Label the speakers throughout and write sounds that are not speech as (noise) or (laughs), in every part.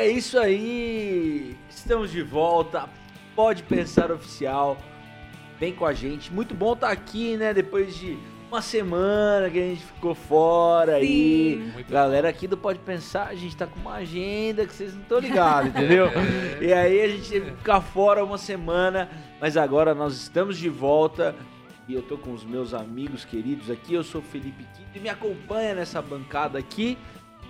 Speaker 1: É isso aí! Estamos de volta. Pode pensar oficial. Vem com a gente. Muito bom estar aqui, né? Depois de uma semana que a gente ficou fora aí.
Speaker 2: Muito
Speaker 1: Galera aqui do Pode Pensar, a gente tá com uma agenda que vocês não estão ligados, (laughs) entendeu? E aí a gente teve que ficar fora uma semana, mas agora nós estamos de volta. E eu tô com os meus amigos queridos aqui. Eu sou o Felipe Quinto e me acompanha nessa bancada aqui.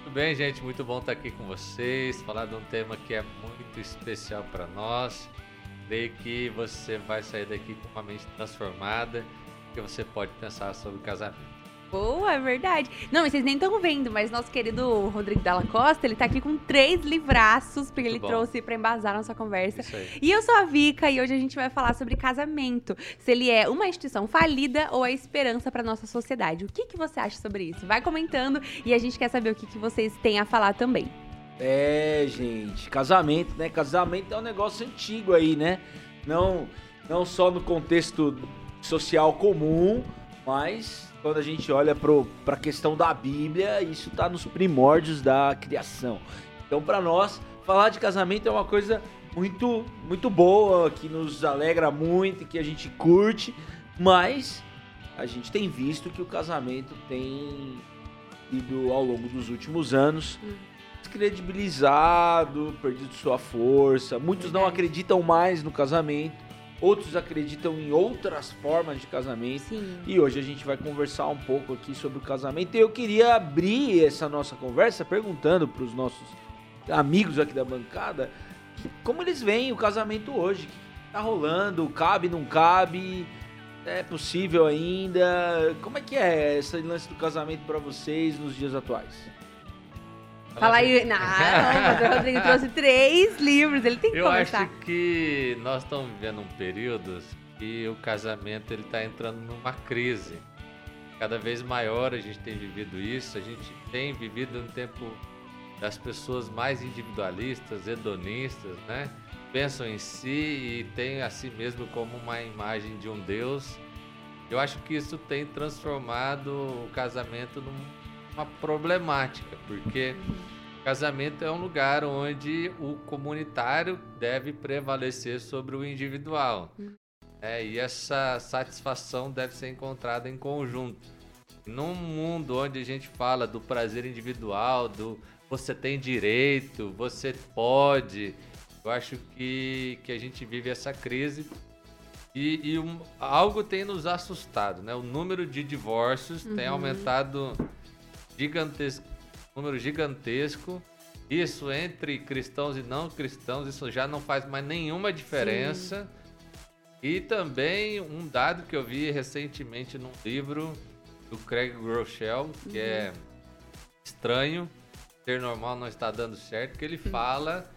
Speaker 2: Tudo bem, gente? Muito bom estar aqui com vocês, falar de um tema que é muito especial para nós. Creio que você vai sair daqui com uma mente transformada, que você pode pensar sobre casamento.
Speaker 3: Boa, é verdade. Não, mas vocês nem estão vendo, mas nosso querido Rodrigo Dalla Costa, ele tá aqui com três livraços, porque ele
Speaker 2: bom.
Speaker 3: trouxe pra embasar nossa conversa.
Speaker 2: Isso aí.
Speaker 3: E eu sou a Vika e hoje a gente vai falar sobre casamento. Se ele é uma instituição falida ou a esperança para nossa sociedade. O que, que você acha sobre isso? Vai comentando e a gente quer saber o que, que vocês têm a falar também.
Speaker 1: É, gente, casamento, né? Casamento é um negócio antigo aí, né? Não, não só no contexto social comum, mas quando a gente olha para a questão da Bíblia, isso está nos primórdios da criação. Então, para nós, falar de casamento é uma coisa muito, muito boa, que nos alegra muito, que a gente curte, mas a gente tem visto que o casamento tem ido ao longo dos últimos anos descredibilizado, perdido sua força. Muitos não acreditam mais no casamento, outros acreditam em outras formas de casamento.
Speaker 3: Sim.
Speaker 1: E hoje a gente vai conversar um pouco aqui sobre o casamento. E eu queria abrir essa nossa conversa perguntando para os nossos amigos aqui da bancada como eles veem o casamento hoje. O tá rolando? Cabe, não cabe? É possível ainda? Como é que é esse lance do casamento para vocês nos dias atuais?
Speaker 3: Fala aí. Não, mas o Rodrigo trouxe (laughs) três livros, ele tem que
Speaker 2: Eu
Speaker 3: conversar.
Speaker 2: acho que nós estamos vivendo um período que o casamento ele está entrando numa crise. Cada vez maior a gente tem vivido isso. A gente tem vivido um tempo das pessoas mais individualistas, hedonistas, né? Pensam em si e têm a si mesmo como uma imagem de um Deus. Eu acho que isso tem transformado o casamento numa problemática, porque Casamento é um lugar onde o comunitário deve prevalecer sobre o individual. É, e essa satisfação deve ser encontrada em conjunto. Num mundo onde a gente fala do prazer individual, do você tem direito, você pode, eu acho que, que a gente vive essa crise e, e um- algo tem nos assustado, né? O número de divórcios tem
Speaker 3: Uhum.
Speaker 2: aumentado gigantesco, número gigantesco. Isso entre cristãos e não cristãos, isso já não faz mais nenhuma diferença. E também um dado que eu vi recentemente num livro do Craig Groeschel, que é estranho, ser normal não está dando certo, que ele fala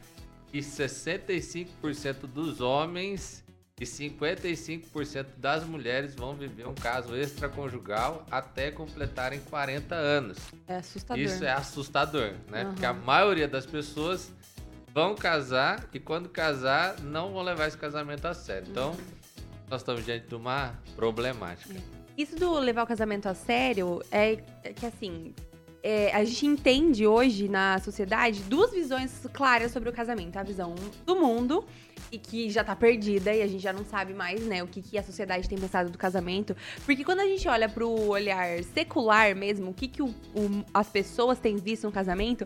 Speaker 2: que 65% dos homens e 55% das mulheres vão viver um caso extraconjugal até completarem 40 anos.
Speaker 3: É assustador.
Speaker 2: Isso é assustador, né?
Speaker 3: Aham.
Speaker 2: Porque a maioria das pessoas vão casar e quando casar não vão levar esse casamento a sério. Então, nós estamos diante de uma problemática.
Speaker 3: Isso do levar o casamento a sério é é que assim. é, a gente entende hoje na sociedade duas visões claras sobre o casamento. A visão do mundo, e que já tá perdida, e a gente já não sabe mais, né, o que, que a sociedade tem pensado do casamento. Porque quando a gente olha pro olhar secular mesmo, o que, que o- o- as pessoas têm visto no casamento,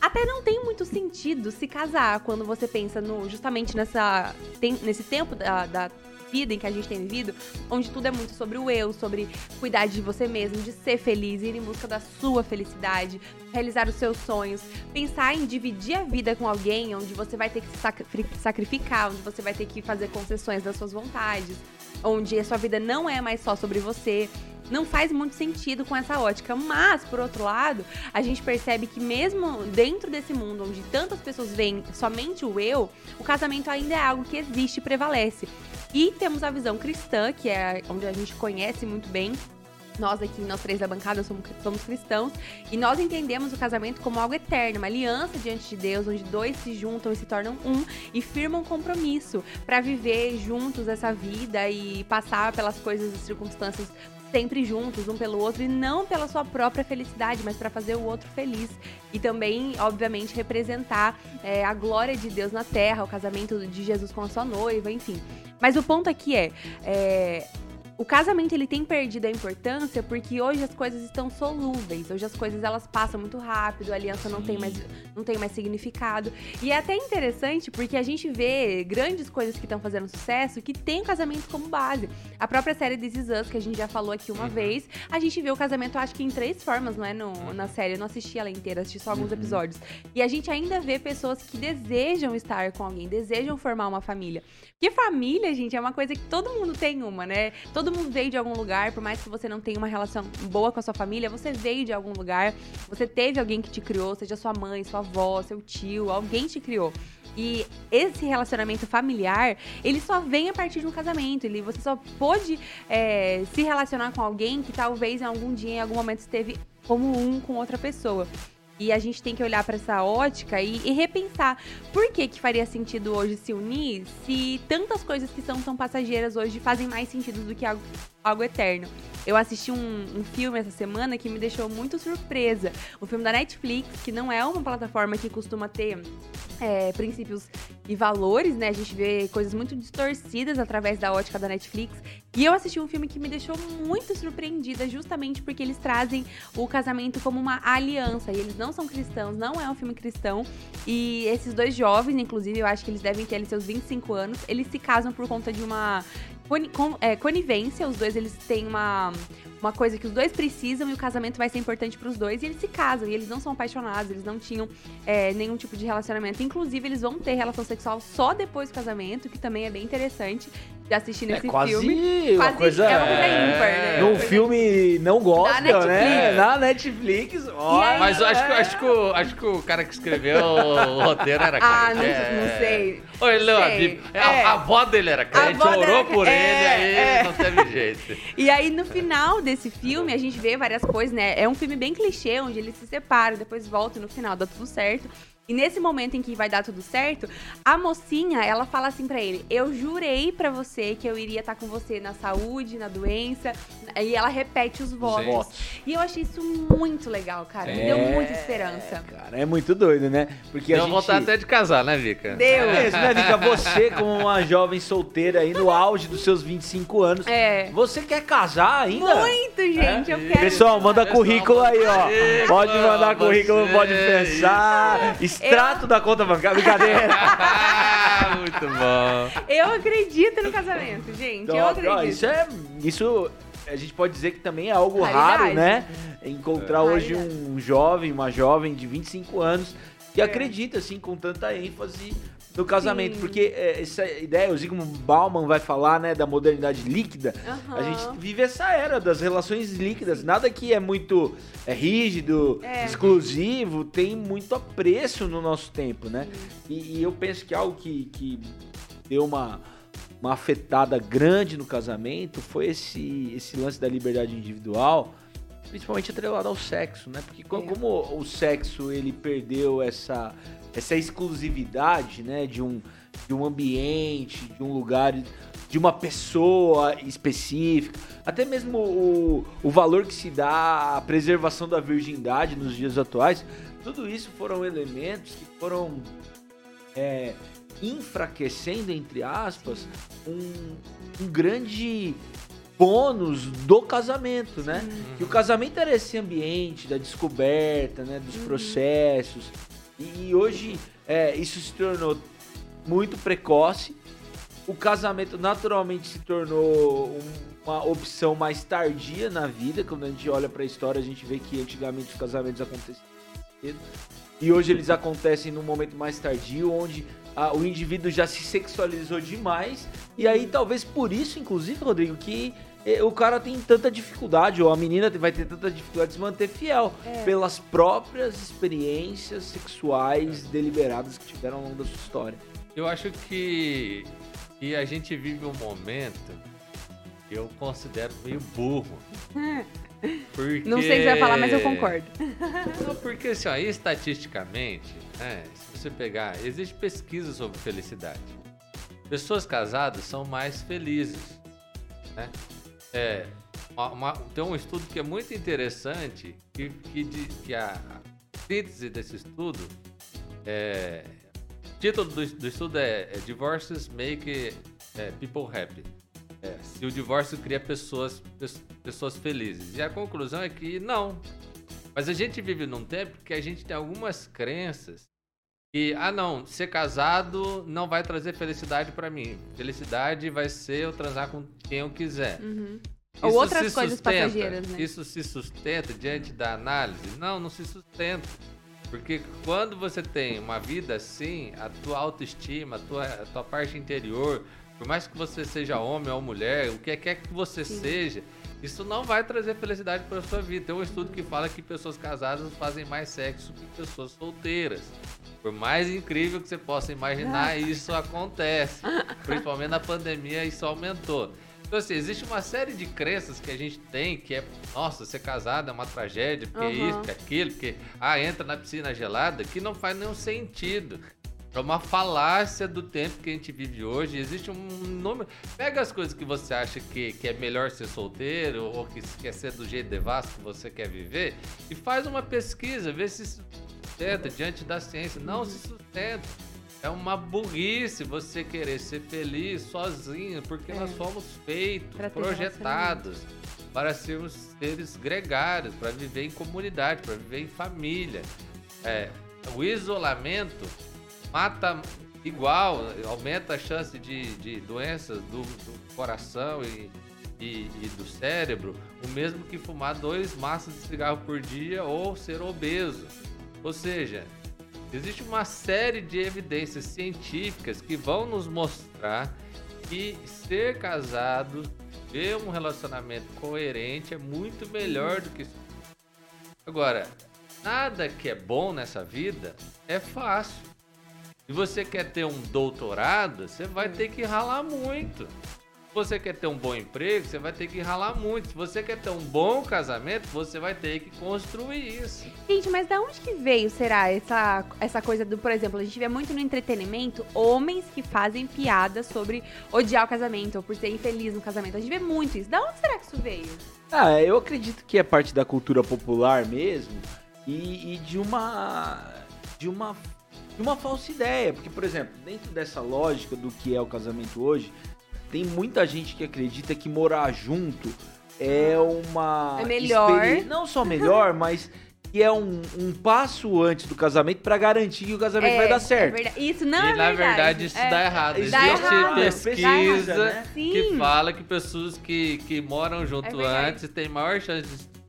Speaker 3: até não tem muito sentido se casar quando você pensa no justamente nessa, tem- nesse tempo da, da vida em que a gente tem vivido, onde tudo é muito sobre o eu, sobre cuidar de você mesmo, de ser feliz, ir em busca da sua felicidade, realizar os seus sonhos, pensar em dividir a vida com alguém, onde você vai ter que se sacri- sacrificar, onde você vai ter que fazer concessões das suas vontades, onde a sua vida não é mais só sobre você. Não faz muito sentido com essa ótica, mas por outro lado, a gente percebe que mesmo dentro desse mundo onde tantas pessoas veem somente o eu, o casamento ainda é algo que existe e prevalece. E temos a visão cristã, que é onde a gente conhece muito bem. Nós aqui, nós três da bancada, somos, somos cristãos. E nós entendemos o casamento como algo eterno, uma aliança diante de Deus, onde dois se juntam e se tornam um e firmam um compromisso para viver juntos essa vida e passar pelas coisas e circunstâncias sempre juntos, um pelo outro, e não pela sua própria felicidade, mas para fazer o outro feliz. E também, obviamente, representar é, a glória de Deus na terra, o casamento de Jesus com a sua noiva, enfim. Mas o ponto aqui é, é o casamento ele tem perdido a importância porque hoje as coisas estão solúveis, hoje as coisas elas passam muito rápido, a aliança não tem mais não tem mais significado. E é até interessante porque a gente vê grandes coisas que estão fazendo sucesso que tem o casamento como base. A própria série This Is Us, que a gente já falou aqui uma uhum. vez, a gente vê o casamento acho que em três formas, não é no, na série, eu não assisti ela inteira, assisti só alguns uhum. episódios. E a gente ainda vê pessoas que desejam estar com alguém, desejam formar uma família. Porque família, gente, é uma coisa que todo mundo tem uma, né? Todo mundo veio de algum lugar, por mais que você não tenha uma relação boa com a sua família, você veio de algum lugar, você teve alguém que te criou, seja sua mãe, sua avó, seu tio, alguém te criou. E esse relacionamento familiar, ele só vem a partir de um casamento. Ele, você só pode é, se relacionar com alguém que talvez em algum dia, em algum momento, esteve como um com outra pessoa. E a gente tem que olhar para essa ótica e, e, repensar por que, que faria sentido hoje se unir se tantas coisas que são tão passageiras hoje fazem mais sentido do que algo, algo eterno. Eu assisti um, um, filme essa semana que me deixou muito surpresa. O filme da Netflix, que não é uma plataforma que costuma ter é, princípios e valores, né? A gente vê coisas muito distorcidas através da ótica da Netflix. E eu assisti um filme que me deixou muito surpreendida, justamente porque eles trazem o casamento como uma aliança. E eles não são cristãos, não é um filme cristão. E esses dois jovens, inclusive, eu acho que eles devem ter ali, seus 25 anos, eles se casam por conta de uma é, conivência, os dois eles têm uma, uma coisa que os dois precisam e o casamento vai ser importante para os dois e eles se casam e eles não são apaixonados, eles não tinham é, nenhum tipo de relacionamento. Inclusive, eles vão ter relação sexual só depois do casamento, que também é bem interessante de assistir nesse
Speaker 1: é quase
Speaker 3: filme.
Speaker 1: Uma coisa, é uma coisa é, ímpar, né? Num filme não gospel, né? Na Netflix.
Speaker 2: Olha, Mas eu acho, que, acho, que o, acho que o cara que escreveu o roteiro era
Speaker 3: Ah, não, é... não sei.
Speaker 2: Oi, ele a, é. a, avó dele era crente, orou dela... por ele, aí é. não teve jeito.
Speaker 3: E aí, no final desse filme, a gente vê várias coisas, né? É um filme bem clichê, onde eles se separam, depois voltam no final, dá tudo certo. E nesse momento em que vai dar tudo certo, a mocinha, ela fala assim para ele: "Eu jurei para você que eu iria estar tá com você na saúde, na doença". E ela repete os votos. E eu achei isso muito legal, cara. É, Me deu muita esperança.
Speaker 1: Cara, é muito doido, né?
Speaker 2: Porque Deu a gente... vontade até de casar, né, Vika?
Speaker 3: Deu.
Speaker 1: É mesmo, né, Vika? Você, como uma jovem solteira aí no auge dos seus 25 anos, é. você quer casar ainda?
Speaker 3: Muito, gente, é? eu quero.
Speaker 1: Pessoal, manda currículo aí, ó. Pode mandar currículo, pode pensar. Extrato eu... da conta bancária. Brincadeira. (laughs)
Speaker 2: Muito bom.
Speaker 3: Eu acredito no casamento, gente. Então, eu acredito. Ó,
Speaker 1: isso é. Isso a gente pode dizer que também é algo raro, né? Encontrar é. hoje um jovem, uma jovem de 25 anos que é. acredita, assim, com tanta ênfase no casamento. Sim. Porque é, essa ideia, o Zygmunt Bauman vai falar, né, da modernidade líquida. Uhum. A gente vive essa era das relações líquidas. Nada que é muito é, rígido, é. exclusivo, tem muito apreço no nosso tempo, né? E, e, eu penso que algo que, que deu uma, uma afetada grande no casamento foi esse, esse lance da liberdade individual principalmente atrelado ao sexo, né? Porque como, é. como o sexo ele perdeu essa essa exclusividade, né, de um, de um ambiente, de um lugar, de uma pessoa específica, até mesmo o, o valor que se dá à preservação da virgindade nos dias atuais, tudo isso foram elementos que foram é, enfraquecendo, entre aspas, um, um grande bônus do casamento, né? Uhum. Que o casamento era esse ambiente da descoberta, né? Dos uhum. E hoje é, isso se tornou muito precoce. O casamento naturalmente se tornou uma opção mais tardia na vida. Quando a gente olha para a história, a gente vê que antigamente os casamentos aconteciam cedo. E hoje eles acontecem num momento mais tardio, onde a, o indivíduo já se sexualizou demais. E aí, talvez por isso, inclusive, Rodrigo, que o cara tem tanta dificuldade, ou a menina vai ter tanta dificuldade de se manter fiel é. pelas próprias experiências sexuais deliberadas que tiveram ao longo da sua história.
Speaker 2: Eu acho que, que a gente vive um momento que eu considero meio burro.
Speaker 3: Porque... (laughs) Não sei se vai falar, mas eu concordo. (laughs)
Speaker 2: Não, porque assim, ó, estatisticamente, né, se você pegar, existe pesquisa sobre felicidade. Pessoas casadas são mais felizes, né? É, uma- uma- tem um estudo que é muito interessante, que, que, que a síntese desse estudo é. O título do, do estudo é, é Divorces Make é, People Happy. É, se o divórcio cria pessoas, pes- pessoas felizes. E a conclusão é que não. Mas a gente vive num tempo que a gente tem algumas crenças que, ah não, ser casado não vai trazer felicidade pra mim. Felicidade vai ser eu transar com quem eu quiser.
Speaker 3: Uhum.
Speaker 2: Isso
Speaker 3: Ou outras
Speaker 2: se
Speaker 3: coisas
Speaker 2: sustenta?
Speaker 3: passageiras, né?
Speaker 2: Isso se sustenta diante da análise? Não, não se sustenta. Porque quando você tem uma vida assim, a tua autoestima, a tua, a tua parte interior, por mais que você seja homem ou mulher, o que quer que você
Speaker 3: Sim.
Speaker 2: seja, isso não vai trazer felicidade para sua vida. Tem um estudo que fala que pessoas casadas fazem mais sexo que pessoas solteiras. Por mais incrível que você possa imaginar, isso acontece. (laughs) Principalmente na pandemia, isso aumentou. Então, assim, existe uma série de crenças que a gente tem que é, nossa, ser casado é uma tragédia, porque
Speaker 3: Uhum.
Speaker 2: isso, porque aquilo, porque, ah, entra na piscina gelada, que não faz nenhum sentido. É uma falácia do tempo que a gente vive hoje. Existe um número. Pega as coisas que você acha que, que é melhor ser solteiro ou que quer ser do jeito devasto que você quer viver e faz uma pesquisa, vê se sustenta diante da ciência. Não se sustenta. É uma burrice você querer ser feliz sozinho, porque
Speaker 3: É.
Speaker 2: nós fomos feitos,
Speaker 3: Pra
Speaker 2: projetados para sermos seres gregários, para viver em comunidade, para viver em família. É, o isolamento mata igual, aumenta a chance de, de doenças do, do coração e, e, e do cérebro, o mesmo que fumar dois maços de cigarro por dia ou ser obeso. Ou seja, existe uma série de evidências científicas que vão nos mostrar que ser casado, ter um relacionamento coerente é muito melhor do que Agora, nada que é bom nessa vida é fácil. Se você quer ter um doutorado, você vai ter que ralar muito. Se você quer ter um bom emprego, você vai ter que ralar muito. Se você quer ter um bom casamento, você vai ter que construir isso.
Speaker 3: Gente, mas da onde que veio, será, essa, essa coisa do, por exemplo, a gente vê muito no entretenimento homens que fazem piadas sobre odiar o casamento ou por ser infeliz no casamento. A gente vê muito isso. Da onde será que isso veio?
Speaker 1: Ah, eu acredito que é parte da cultura popular mesmo e, e de uma de uma de uma falsa ideia, porque por exemplo, dentro dessa lógica do que é o casamento hoje, tem muita gente que acredita que morar junto é uma
Speaker 3: É melhor.
Speaker 1: experi- não só melhor, (laughs) mas que é um, um passo antes do casamento pra garantir que o casamento vai dar certo.
Speaker 3: É verdade. Isso não
Speaker 2: e
Speaker 3: é
Speaker 2: na
Speaker 3: verdade.
Speaker 2: verdade isso
Speaker 3: É.
Speaker 2: dá errado.
Speaker 1: Dá
Speaker 2: Existe
Speaker 3: errado.
Speaker 2: pesquisa
Speaker 1: Dá errado, né?
Speaker 2: que fala que pessoas que, que moram junto
Speaker 3: É
Speaker 2: antes têm maior chance de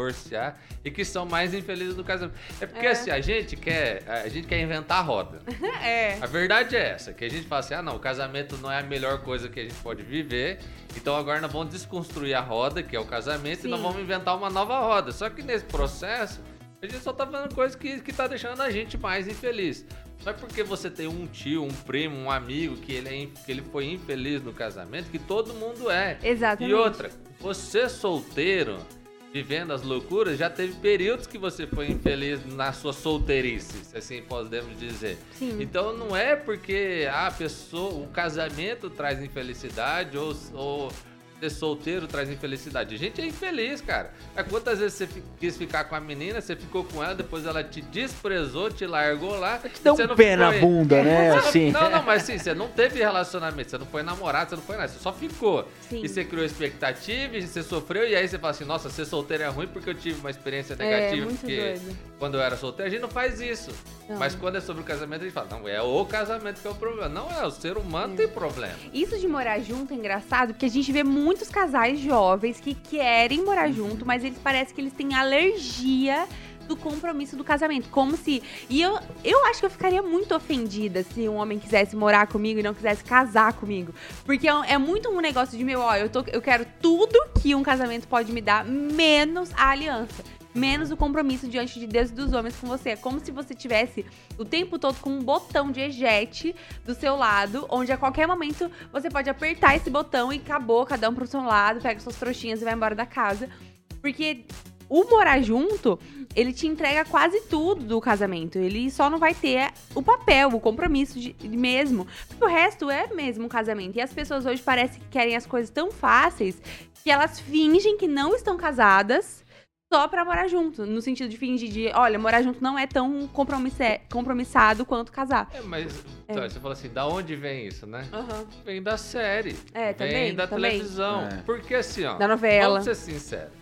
Speaker 2: divorciar e que são mais infelizes no casamento. É porque
Speaker 3: É.
Speaker 2: assim, a gente quer, a gente quer inventar a roda. (laughs)
Speaker 3: É.
Speaker 2: A verdade é essa, que a gente fala assim, ah não, o casamento não é a melhor coisa que a gente pode viver, então agora nós vamos desconstruir a roda, que é o casamento,
Speaker 3: Sim.
Speaker 2: e nós vamos inventar uma nova roda. Só que nesse processo, a gente só tá fazendo coisa que, que tá deixando a gente mais infeliz. Não é porque você tem um tio, um primo, um amigo que ele, é, que ele foi infeliz no casamento, que todo mundo é.
Speaker 3: Exatamente.
Speaker 2: E outra, você solteiro, vivendo as loucuras, já teve períodos que você foi infeliz na sua solteirice, se assim podemos dizer.
Speaker 3: Sim.
Speaker 2: Então não é porque a pessoa, o casamento traz infelicidade ou, ou ser solteiro traz infelicidade. A gente é infeliz, cara. É quantas vezes você quis ficar com a menina, você ficou com ela, depois ela te desprezou, te largou lá.
Speaker 1: Te dá um
Speaker 2: não
Speaker 1: pé na bunda, né?
Speaker 2: Não-
Speaker 1: Assim.
Speaker 2: Não, não, mas sim, você não teve relacionamento, você não foi namorado, você não foi nada, você só ficou.
Speaker 3: Sim.
Speaker 2: E você criou expectativa, e você sofreu, e aí você fala assim, nossa, ser solteiro é ruim porque eu tive uma experiência
Speaker 3: É,
Speaker 2: negativa.
Speaker 3: muito
Speaker 2: porque
Speaker 3: doido.
Speaker 2: Quando eu era solteiro, a gente não faz isso.
Speaker 3: Não.
Speaker 2: Mas quando é sobre o casamento, a gente fala, não, é o casamento que é o problema. Não é, o ser humano tem problema.
Speaker 3: Isso de morar junto é engraçado, porque a gente vê muitos casais jovens que querem morar junto, mas eles parecem que eles têm alergia do compromisso do casamento. Como se. E eu, eu acho que eu ficaria muito ofendida se um homem quisesse morar comigo e não quisesse casar comigo. Porque é, é muito um negócio de meu, ó, eu, tô, eu quero tudo que um casamento pode me dar, menos a aliança. Menos o compromisso diante de Deus e dos homens com você. É como se você tivesse o tempo todo com um botão de ejete do seu lado, onde a qualquer momento você pode apertar esse botão e acabou, cada um pro seu lado, pega suas trouxinhas e vai embora da casa. Porque o morar junto, ele te entrega quase tudo do casamento. Ele só não vai ter o papel, o compromisso de, mesmo. Porque o resto é mesmo um casamento. E as pessoas hoje parecem que querem as coisas tão fáceis que elas fingem que não estão casadas só pra morar junto. No sentido de fingir de, olha, morar junto não é tão compromissado quanto casar.
Speaker 2: É, mas então, você fala assim, da onde vem isso, né?
Speaker 3: Aham.
Speaker 2: Vem da série.
Speaker 3: É,
Speaker 2: vem
Speaker 3: também,
Speaker 2: da
Speaker 3: também.
Speaker 2: televisão.
Speaker 1: É.
Speaker 2: Porque assim, ó.
Speaker 3: Da novela.
Speaker 2: Vamos ser sinceros.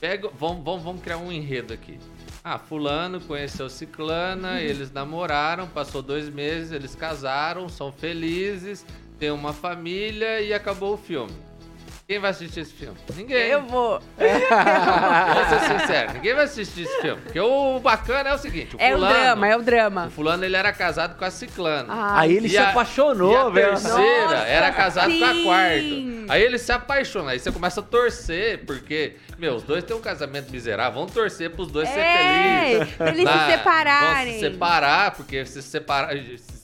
Speaker 2: Pega, vamos, vamos, vamos criar um enredo aqui. Ah, fulano conheceu ciclana,
Speaker 3: Uhum.
Speaker 2: eles namoraram, passou dois meses, eles casaram, são felizes, tem uma família e acabou o filme. Quem vai assistir esse filme? Ninguém.
Speaker 3: Eu vou.
Speaker 2: Vou ser sincero, ninguém vai assistir esse filme. Porque o bacana é o seguinte, o
Speaker 3: É o
Speaker 2: fulano,
Speaker 3: drama, é o
Speaker 2: o
Speaker 3: drama.
Speaker 2: fulano ele era casado com a ciclana.
Speaker 3: Ah,
Speaker 1: Aí ele se
Speaker 2: a-
Speaker 1: apaixonou,
Speaker 2: e a
Speaker 1: velho.
Speaker 2: terceira
Speaker 3: Nossa,
Speaker 2: era casado com a
Speaker 3: sim.
Speaker 2: quarta. Aí ele se apaixona, aí você começa a torcer, porque, meu, os dois têm um casamento miserável, vamos torcer pros dois ser
Speaker 3: É,
Speaker 2: felizes.
Speaker 3: pra eles
Speaker 2: Na-
Speaker 3: se separarem.
Speaker 2: Vão se separar, porque se separar,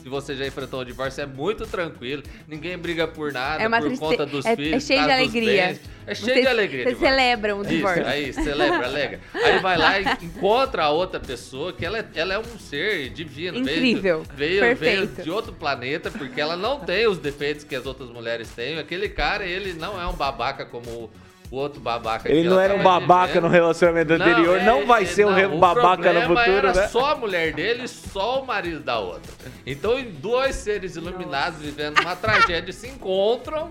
Speaker 2: se você já enfrentou um divórcio, é muito tranquilo. Ninguém briga por nada,
Speaker 3: É
Speaker 2: por
Speaker 3: triste-
Speaker 2: conta dos
Speaker 3: é- é
Speaker 2: filhos,
Speaker 3: cheio
Speaker 2: por
Speaker 3: de alegria.
Speaker 2: bens. É cheio
Speaker 3: Vocês-
Speaker 2: de alegria.
Speaker 3: Vocês celebram o
Speaker 2: Isso,
Speaker 3: divórcio.
Speaker 2: aí, celebra, alega. Aí vai lá e (laughs) encontra a outra pessoa, que ela é, ela é um ser divino.
Speaker 3: Incrível.
Speaker 2: Veio, veio, veio de outro planeta, porque ela não tem os defeitos que as outras mulheres têm. Aquele cara, ele não é um babaca como o, outro babaca
Speaker 1: Ele não era um babaca
Speaker 2: vivendo.
Speaker 1: no relacionamento anterior,
Speaker 2: é,
Speaker 1: não vai
Speaker 2: é,
Speaker 1: ser um
Speaker 2: não, o
Speaker 1: babaca no futuro,
Speaker 2: era
Speaker 1: né?
Speaker 2: só a mulher dele e só o marido da outra. Então, dois seres iluminados vivendo uma tragédia se encontram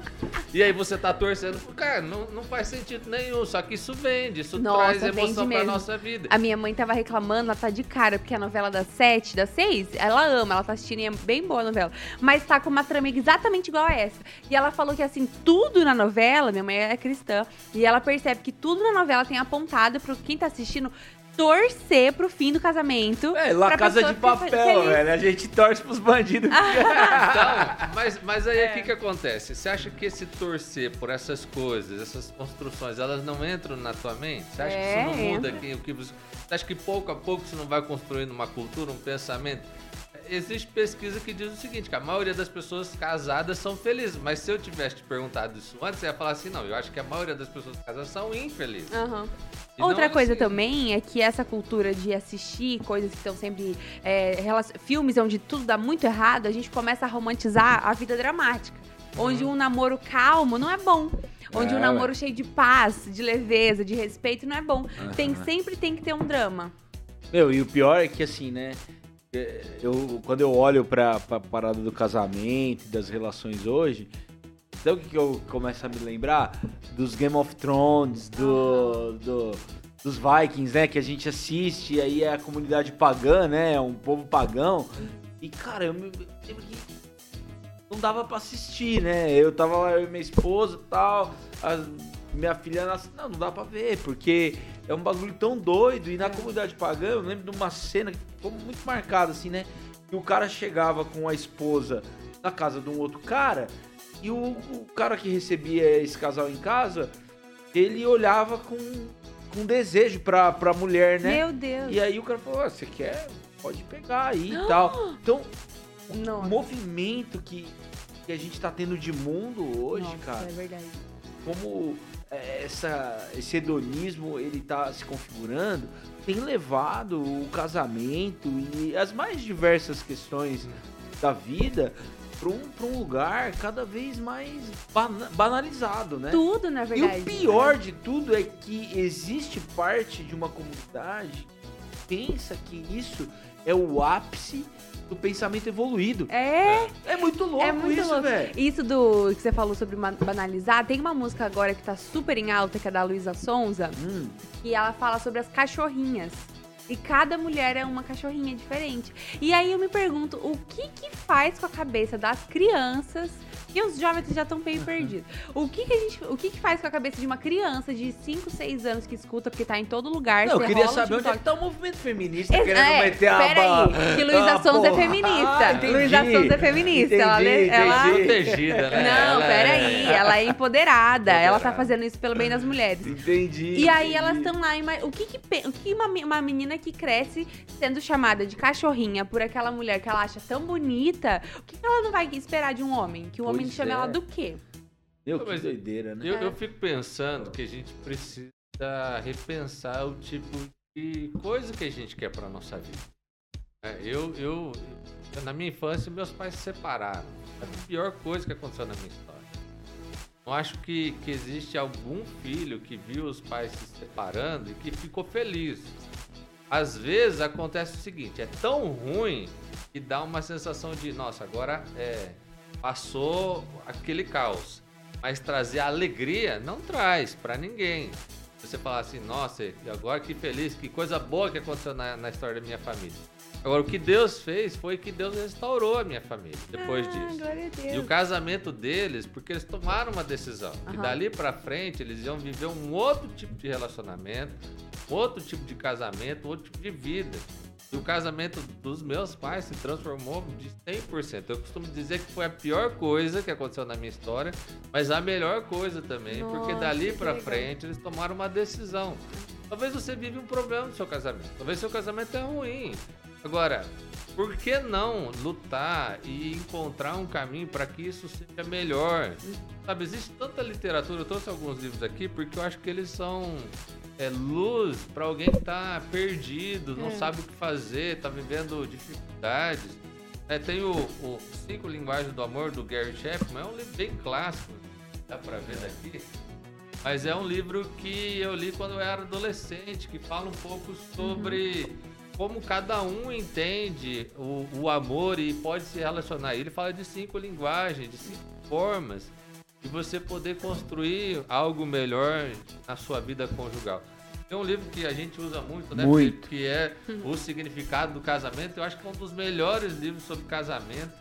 Speaker 2: e aí você tá torcendo pro cara. Não, não faz sentido nenhum, só que isso vende, isso
Speaker 3: Nossa,
Speaker 2: traz emoção pra nossa vida.
Speaker 3: A minha mãe tava reclamando, ela tá de cara, porque a novela das sete, das seis, ela ama, ela tá assistindo e é bem boa a novela. Mas tá com uma trama exatamente igual a essa. E ela falou que, assim, tudo na novela, minha mãe é cristã, e ela percebe que tudo na novela tem apontado pro quem tá assistindo torcer pro fim do casamento.
Speaker 1: É, lá Casa de Papel,
Speaker 3: feliz.
Speaker 1: velho. A gente torce pros bandidos. (laughs)
Speaker 2: Então, mas, mas aí
Speaker 3: É.
Speaker 2: o que, que acontece? Você acha que esse torcer por essas coisas, essas construções, elas não entram na tua mente? Você acha que isso não
Speaker 3: É,
Speaker 2: muda
Speaker 3: entra.
Speaker 2: aqui? O que você, você acha que pouco a pouco você não vai construindo uma cultura, um pensamento? Existe pesquisa que diz o seguinte, que a maioria das pessoas casadas são felizes. Mas se eu tivesse te perguntado isso antes, você ia falar assim, não, eu acho que a maioria das pessoas casadas são infelizes.
Speaker 3: Aham.
Speaker 2: Não
Speaker 3: Outra
Speaker 2: é
Speaker 3: coisa
Speaker 2: assim.
Speaker 3: também é que essa cultura de assistir coisas que estão sempre. é, relacion- filmes onde tudo dá muito errado, a gente começa a romantizar a vida dramática. Onde um namoro calmo não é bom. Onde
Speaker 1: É,
Speaker 3: um namoro cheio de paz, de leveza, de respeito não é bom. Tem, sempre tem que ter um drama.
Speaker 1: Meu, e o pior é que assim, né? É, Eu, quando eu olho pra, pra parada do casamento, das relações hoje, sabe o que, que eu começo a me lembrar? Dos Game of Thrones, do, do- dos Vikings, né? Que a gente assiste, e aí é a comunidade pagã, né? É um povo pagão. E, cara, eu me lembro que não dava pra assistir, né? Eu tava lá, eu e minha esposa e tal, a minha filha nasce, não, não dá pra ver, porque é um bagulho tão doido. E na comunidade pagã, eu lembro de uma cena que ficou muito marcada, assim, né? Que o cara chegava com a esposa na casa de um outro cara, e o, o cara que recebia esse casal em casa, ele olhava com, com desejo pra, pra mulher, né?
Speaker 3: Meu Deus.
Speaker 1: E aí o cara falou, "Ah, você quer? Pode pegar aí e (gasps) tal. Então, o
Speaker 3: Nossa.
Speaker 1: movimento que, que a gente tá tendo de mundo hoje,
Speaker 3: Nossa,
Speaker 1: cara,
Speaker 3: É verdade.
Speaker 1: como essa, esse hedonismo ele tá se configurando, tem levado o casamento e as mais diversas questões da vida para um, pra um lugar cada vez mais bana- banalizado, né?
Speaker 3: Tudo, na
Speaker 1: E
Speaker 3: verdade.
Speaker 1: o pior de tudo é que existe parte de uma comunidade que pensa que isso é o ápice do pensamento evoluído.
Speaker 3: É,
Speaker 1: É muito louco
Speaker 3: É muito
Speaker 1: isso, velho.
Speaker 3: Isso do que você falou sobre banalizar, tem uma música agora que tá super em alta, que é da Luísa Sonza,
Speaker 1: Hum,
Speaker 3: que ela fala sobre as cachorrinhas. E cada mulher é uma cachorrinha diferente. E aí eu me pergunto, o que que faz com a cabeça das crianças? E os jovens já estão meio perdidos. O que que a gente, o que que faz com a cabeça de uma criança de 5, 6 anos que escuta porque tá em todo lugar,
Speaker 1: Não, eu
Speaker 3: você
Speaker 1: queria saber onde é que tá o movimento feminista
Speaker 3: Ex-
Speaker 1: querendo
Speaker 3: é,
Speaker 1: meter a
Speaker 3: pera
Speaker 1: ba-
Speaker 3: aí, que Luísa
Speaker 1: Ah,
Speaker 3: Sonza é feminista.
Speaker 1: Ah.
Speaker 3: Luísa Sonza é feminista. ela,
Speaker 1: Entendi,
Speaker 3: ela,
Speaker 1: entendi.
Speaker 2: Protegida, né?
Speaker 3: Não,
Speaker 2: Ela é-
Speaker 3: peraí, ela é empoderada. Ela tá fazendo isso pelo bem das mulheres.
Speaker 1: Entendi.
Speaker 3: E aí
Speaker 1: entendi.
Speaker 3: elas estão lá, ima- o que que, o que uma, uma menina que cresce sendo chamada de cachorrinha por aquela mulher que ela acha tão bonita, o que, que ela não vai esperar de um homem? Que o homem
Speaker 1: Pois
Speaker 3: chame
Speaker 1: é.
Speaker 3: ela do quê?
Speaker 1: Meu, que
Speaker 2: Mas
Speaker 1: doideira, né?
Speaker 2: Eu,
Speaker 3: É.
Speaker 2: eu fico pensando que a gente precisa precisa repensar o tipo de coisa que a gente quer para nossa vida. É, eu, eu, na minha infância, meus pais se separaram. É a pior coisa que aconteceu na minha história. Não acho que, que existe algum filho que viu os pais se separando e que ficou feliz. Às vezes acontece o seguinte: é tão ruim que dá uma sensação de, nossa, agora é, passou aquele caos. Mas trazer alegria não traz para ninguém. Você falar assim, nossa, agora que feliz, que coisa boa que aconteceu na, na história da minha família. Agora, o que Deus fez foi que Deus restaurou a minha família depois
Speaker 3: ah,
Speaker 2: disso. E o casamento deles, porque eles tomaram uma decisão.
Speaker 3: Aham.
Speaker 2: Que dali pra frente eles iam viver um outro tipo de relacionamento, outro tipo de casamento, outro tipo de vida. E o casamento dos meus pais se transformou de 100%. Eu costumo dizer que foi a pior coisa que aconteceu na minha história, mas a melhor coisa também, porque
Speaker 3: Nossa,
Speaker 2: dali
Speaker 3: que
Speaker 2: pra
Speaker 3: legal.
Speaker 2: frente eles tomaram uma decisão. Talvez você vive um problema no seu casamento. Talvez seu casamento é ruim. Agora, por que não lutar e encontrar um caminho para que isso seja melhor? Sabe, existe tanta literatura, eu trouxe alguns livros aqui porque eu acho que eles são é, luz para alguém que tá perdido, não
Speaker 3: É.
Speaker 2: sabe o que fazer, tá vivendo dificuldades. É, tem o, o Cinco Linguagens do Amor, do Gary Chapman, é um livro bem clássico, dá para ver daqui. Mas é um livro que eu li quando eu era adolescente, que fala um pouco sobre como cada um entende o, o amor e pode se relacionar. Ele fala de cinco linguagens, de cinco formas de você poder construir algo melhor na sua vida conjugal. Tem um livro que a gente usa muito, né?
Speaker 1: Muito.
Speaker 2: Que é O Significado do Casamento. Eu acho que é um dos melhores livros sobre casamento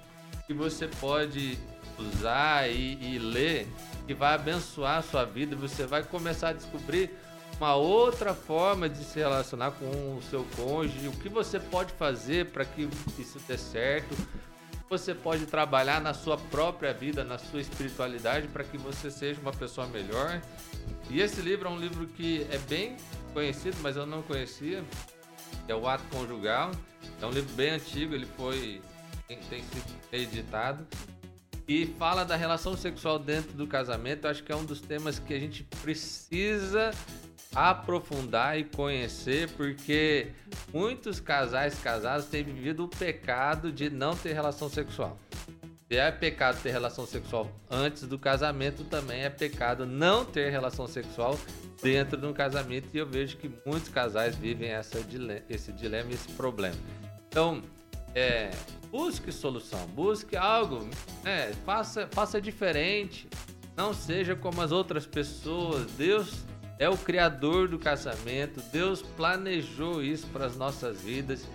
Speaker 2: que você pode usar e, e ler, que vai abençoar a sua vida. Você vai começar a descobrir uma outra forma de se relacionar com o seu cônjuge, o que você pode fazer para que isso dê certo, você pode trabalhar na sua própria vida, na sua espiritualidade, para que você seja uma pessoa melhor. E esse livro é um livro que é bem conhecido, mas eu não conhecia. É o Ato Conjugal. É um livro bem antigo, ele foi tem, tem sido editado e fala da relação sexual dentro do casamento. Eu acho que é um dos temas que a gente precisa aprofundar e conhecer, porque muitos casais casados têm vivido o pecado de não ter relação sexual. Se é pecado ter relação sexual antes do casamento, também é pecado não ter relação sexual dentro de um casamento. E eu vejo que muitos casais vivem essa esse dilema, esse problema. Então, é, busque solução, busque algo, né, faça, faça diferente, não seja como as outras pessoas. Deus é o criador do casamento, Deus planejou isso para as nossas vidas.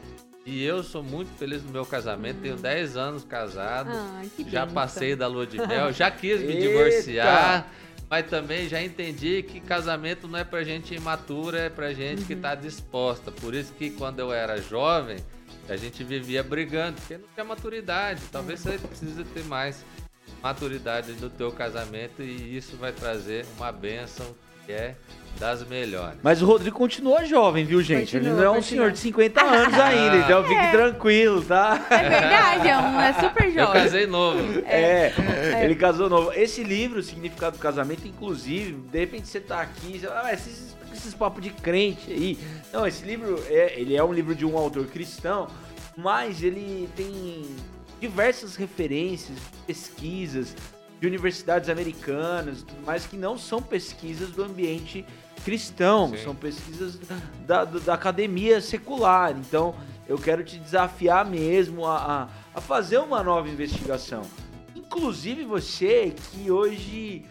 Speaker 2: E eu sou muito feliz no meu casamento, tenho 10 anos casado,
Speaker 3: que
Speaker 2: já
Speaker 3: bênção.
Speaker 2: passei da lua de mel, já quis me (laughs) divorciar, mas também já entendi que casamento não é pra gente imatura, é pra gente que tá disposta. Por isso que quando eu era jovem, a gente vivia brigando, porque não tinha maturidade. Talvez você precise ter mais maturidade no teu casamento e isso vai trazer uma bênção que é das melhores.
Speaker 1: Mas o Rodrigo continua jovem, viu, gente? Ele
Speaker 3: Continua,
Speaker 1: não é um
Speaker 3: continua.
Speaker 1: senhor de 50 anos (laughs) ainda, então fique tranquilo, tá?
Speaker 3: É verdade, é, um, é super
Speaker 2: Eu
Speaker 3: jovem.
Speaker 2: casei novo.
Speaker 1: É, ele casou novo. Esse livro, o Significado do Casamento, inclusive, de repente você tá aqui, você fala, ah, esses, esses papos de crente aí. Não, esse livro, é, ele é um livro de um autor cristão, mas ele tem diversas referências, pesquisas de universidades americanas, mais que não são pesquisas do ambiente cristão,
Speaker 2: Sim.
Speaker 1: são pesquisas da, da, da academia secular. Então, eu quero te desafiar mesmo a, a, a fazer uma nova investigação. Inclusive você que hoje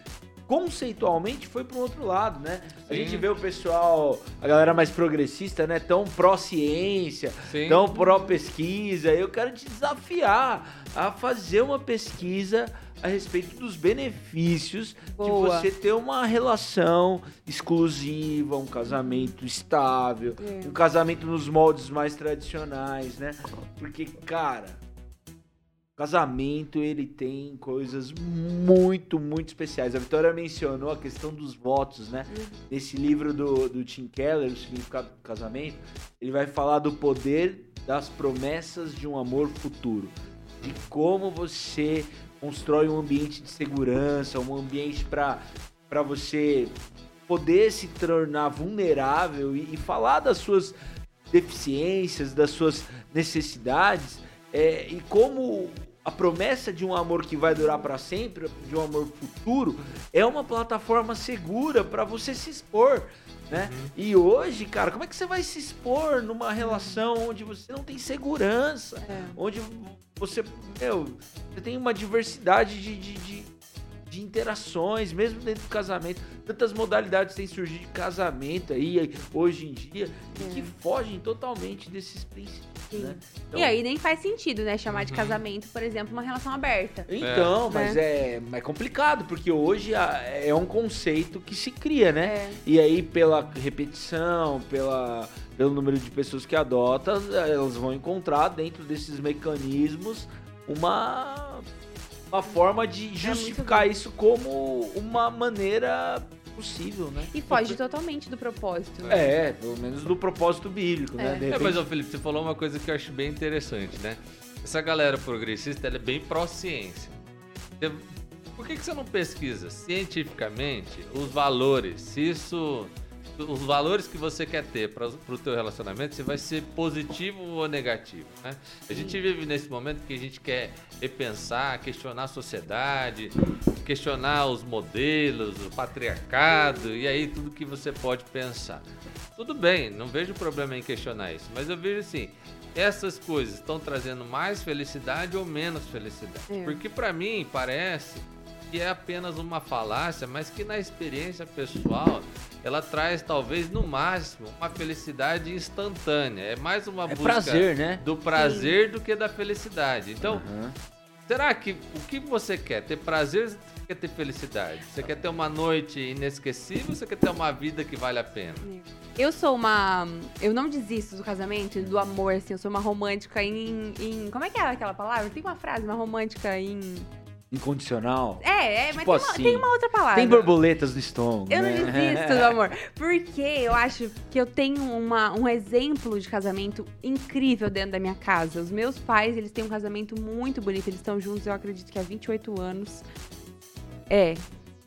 Speaker 1: conceitualmente foi para um outro lado, né? A
Speaker 2: Sim.
Speaker 1: gente vê o pessoal, a galera mais progressista, né, tão pró-ciência, tão pró-pesquisa. Eu quero te desafiar a fazer uma pesquisa a respeito dos benefícios
Speaker 3: Boa.
Speaker 1: de você ter uma relação exclusiva, um casamento estável,
Speaker 3: É.
Speaker 1: um casamento nos moldes mais tradicionais, né? Porque, cara, casamento ele tem coisas muito, muito especiais. A Vitória mencionou a questão dos votos, né? Nesse livro do, do Tim Keller, O Significado do Casamento, ele vai falar do poder das promessas de um amor futuro. De como você constrói um ambiente de segurança, um ambiente para para você poder se tornar vulnerável e, e falar das suas deficiências, das suas necessidades, é, e como a promessa de um amor que vai durar para sempre, de um amor futuro, é uma plataforma segura para você se expor. Né? Uhum. E hoje, cara, como é que você vai se expor numa relação onde você não tem segurança? É. Onde você, meu, você tem uma diversidade de, de, de, de, interações, mesmo dentro do casamento. Tantas modalidades têm surgido de casamento aí, hoje em dia, é. que fogem totalmente desses princípios. Né?
Speaker 3: Então, e aí nem faz sentido, né? Chamar de uhum. casamento, por exemplo, uma relação aberta.
Speaker 1: Então, é. mas é, é complicado, porque hoje é um conceito que se cria, né? É. E aí, pela repetição, pela, pelo número de pessoas que adotam, elas vão encontrar dentro desses mecanismos uma, uma forma de é justificar isso como uma maneira possível, né?
Speaker 3: E foge totalmente do propósito.
Speaker 1: Né? É, pelo menos do propósito bíblico, né?
Speaker 2: é. né? Repente... É, mas, ô Felipe, você falou uma coisa que eu acho bem interessante, né? Essa galera progressista, ela é bem pró-ciência. Por que, que você não pesquisa cientificamente os valores? Se isso os valores que você quer ter para o teu relacionamento, se vai ser positivo ou negativo, né? A gente vive nesse momento que a gente quer repensar, questionar a sociedade, questionar os modelos, o patriarcado e aí tudo que você pode pensar. Tudo bem, não vejo problema em questionar isso, mas eu vejo assim, essas coisas estão trazendo mais felicidade ou menos felicidade? É. Porque para mim parece que é apenas uma falácia, mas que na experiência pessoal ela traz talvez no máximo uma felicidade instantânea. É mais uma é busca
Speaker 1: prazer, né?
Speaker 2: do prazer Sim. do que da felicidade. Então, uhum. será que o que você quer? Ter prazer ou quer ter felicidade? Você quer ter uma noite inesquecível ou você quer ter uma vida que vale a pena?
Speaker 3: Eu sou uma. Eu não desisto do casamento e do amor, assim. Eu sou uma romântica em, em. Como é que é aquela palavra? Tem uma frase, uma romântica em
Speaker 1: incondicional.
Speaker 3: É, é, mas tipo tem, assim, uma, tem, uma, outra palavra.
Speaker 1: Tem borboletas no estômago.
Speaker 3: Eu né? não desisto do (laughs) amor. Porque eu acho que eu tenho uma, um exemplo de casamento incrível dentro da minha casa. Os meus pais, eles têm um casamento muito bonito. Eles estão juntos, eu acredito que há 28 anos. É,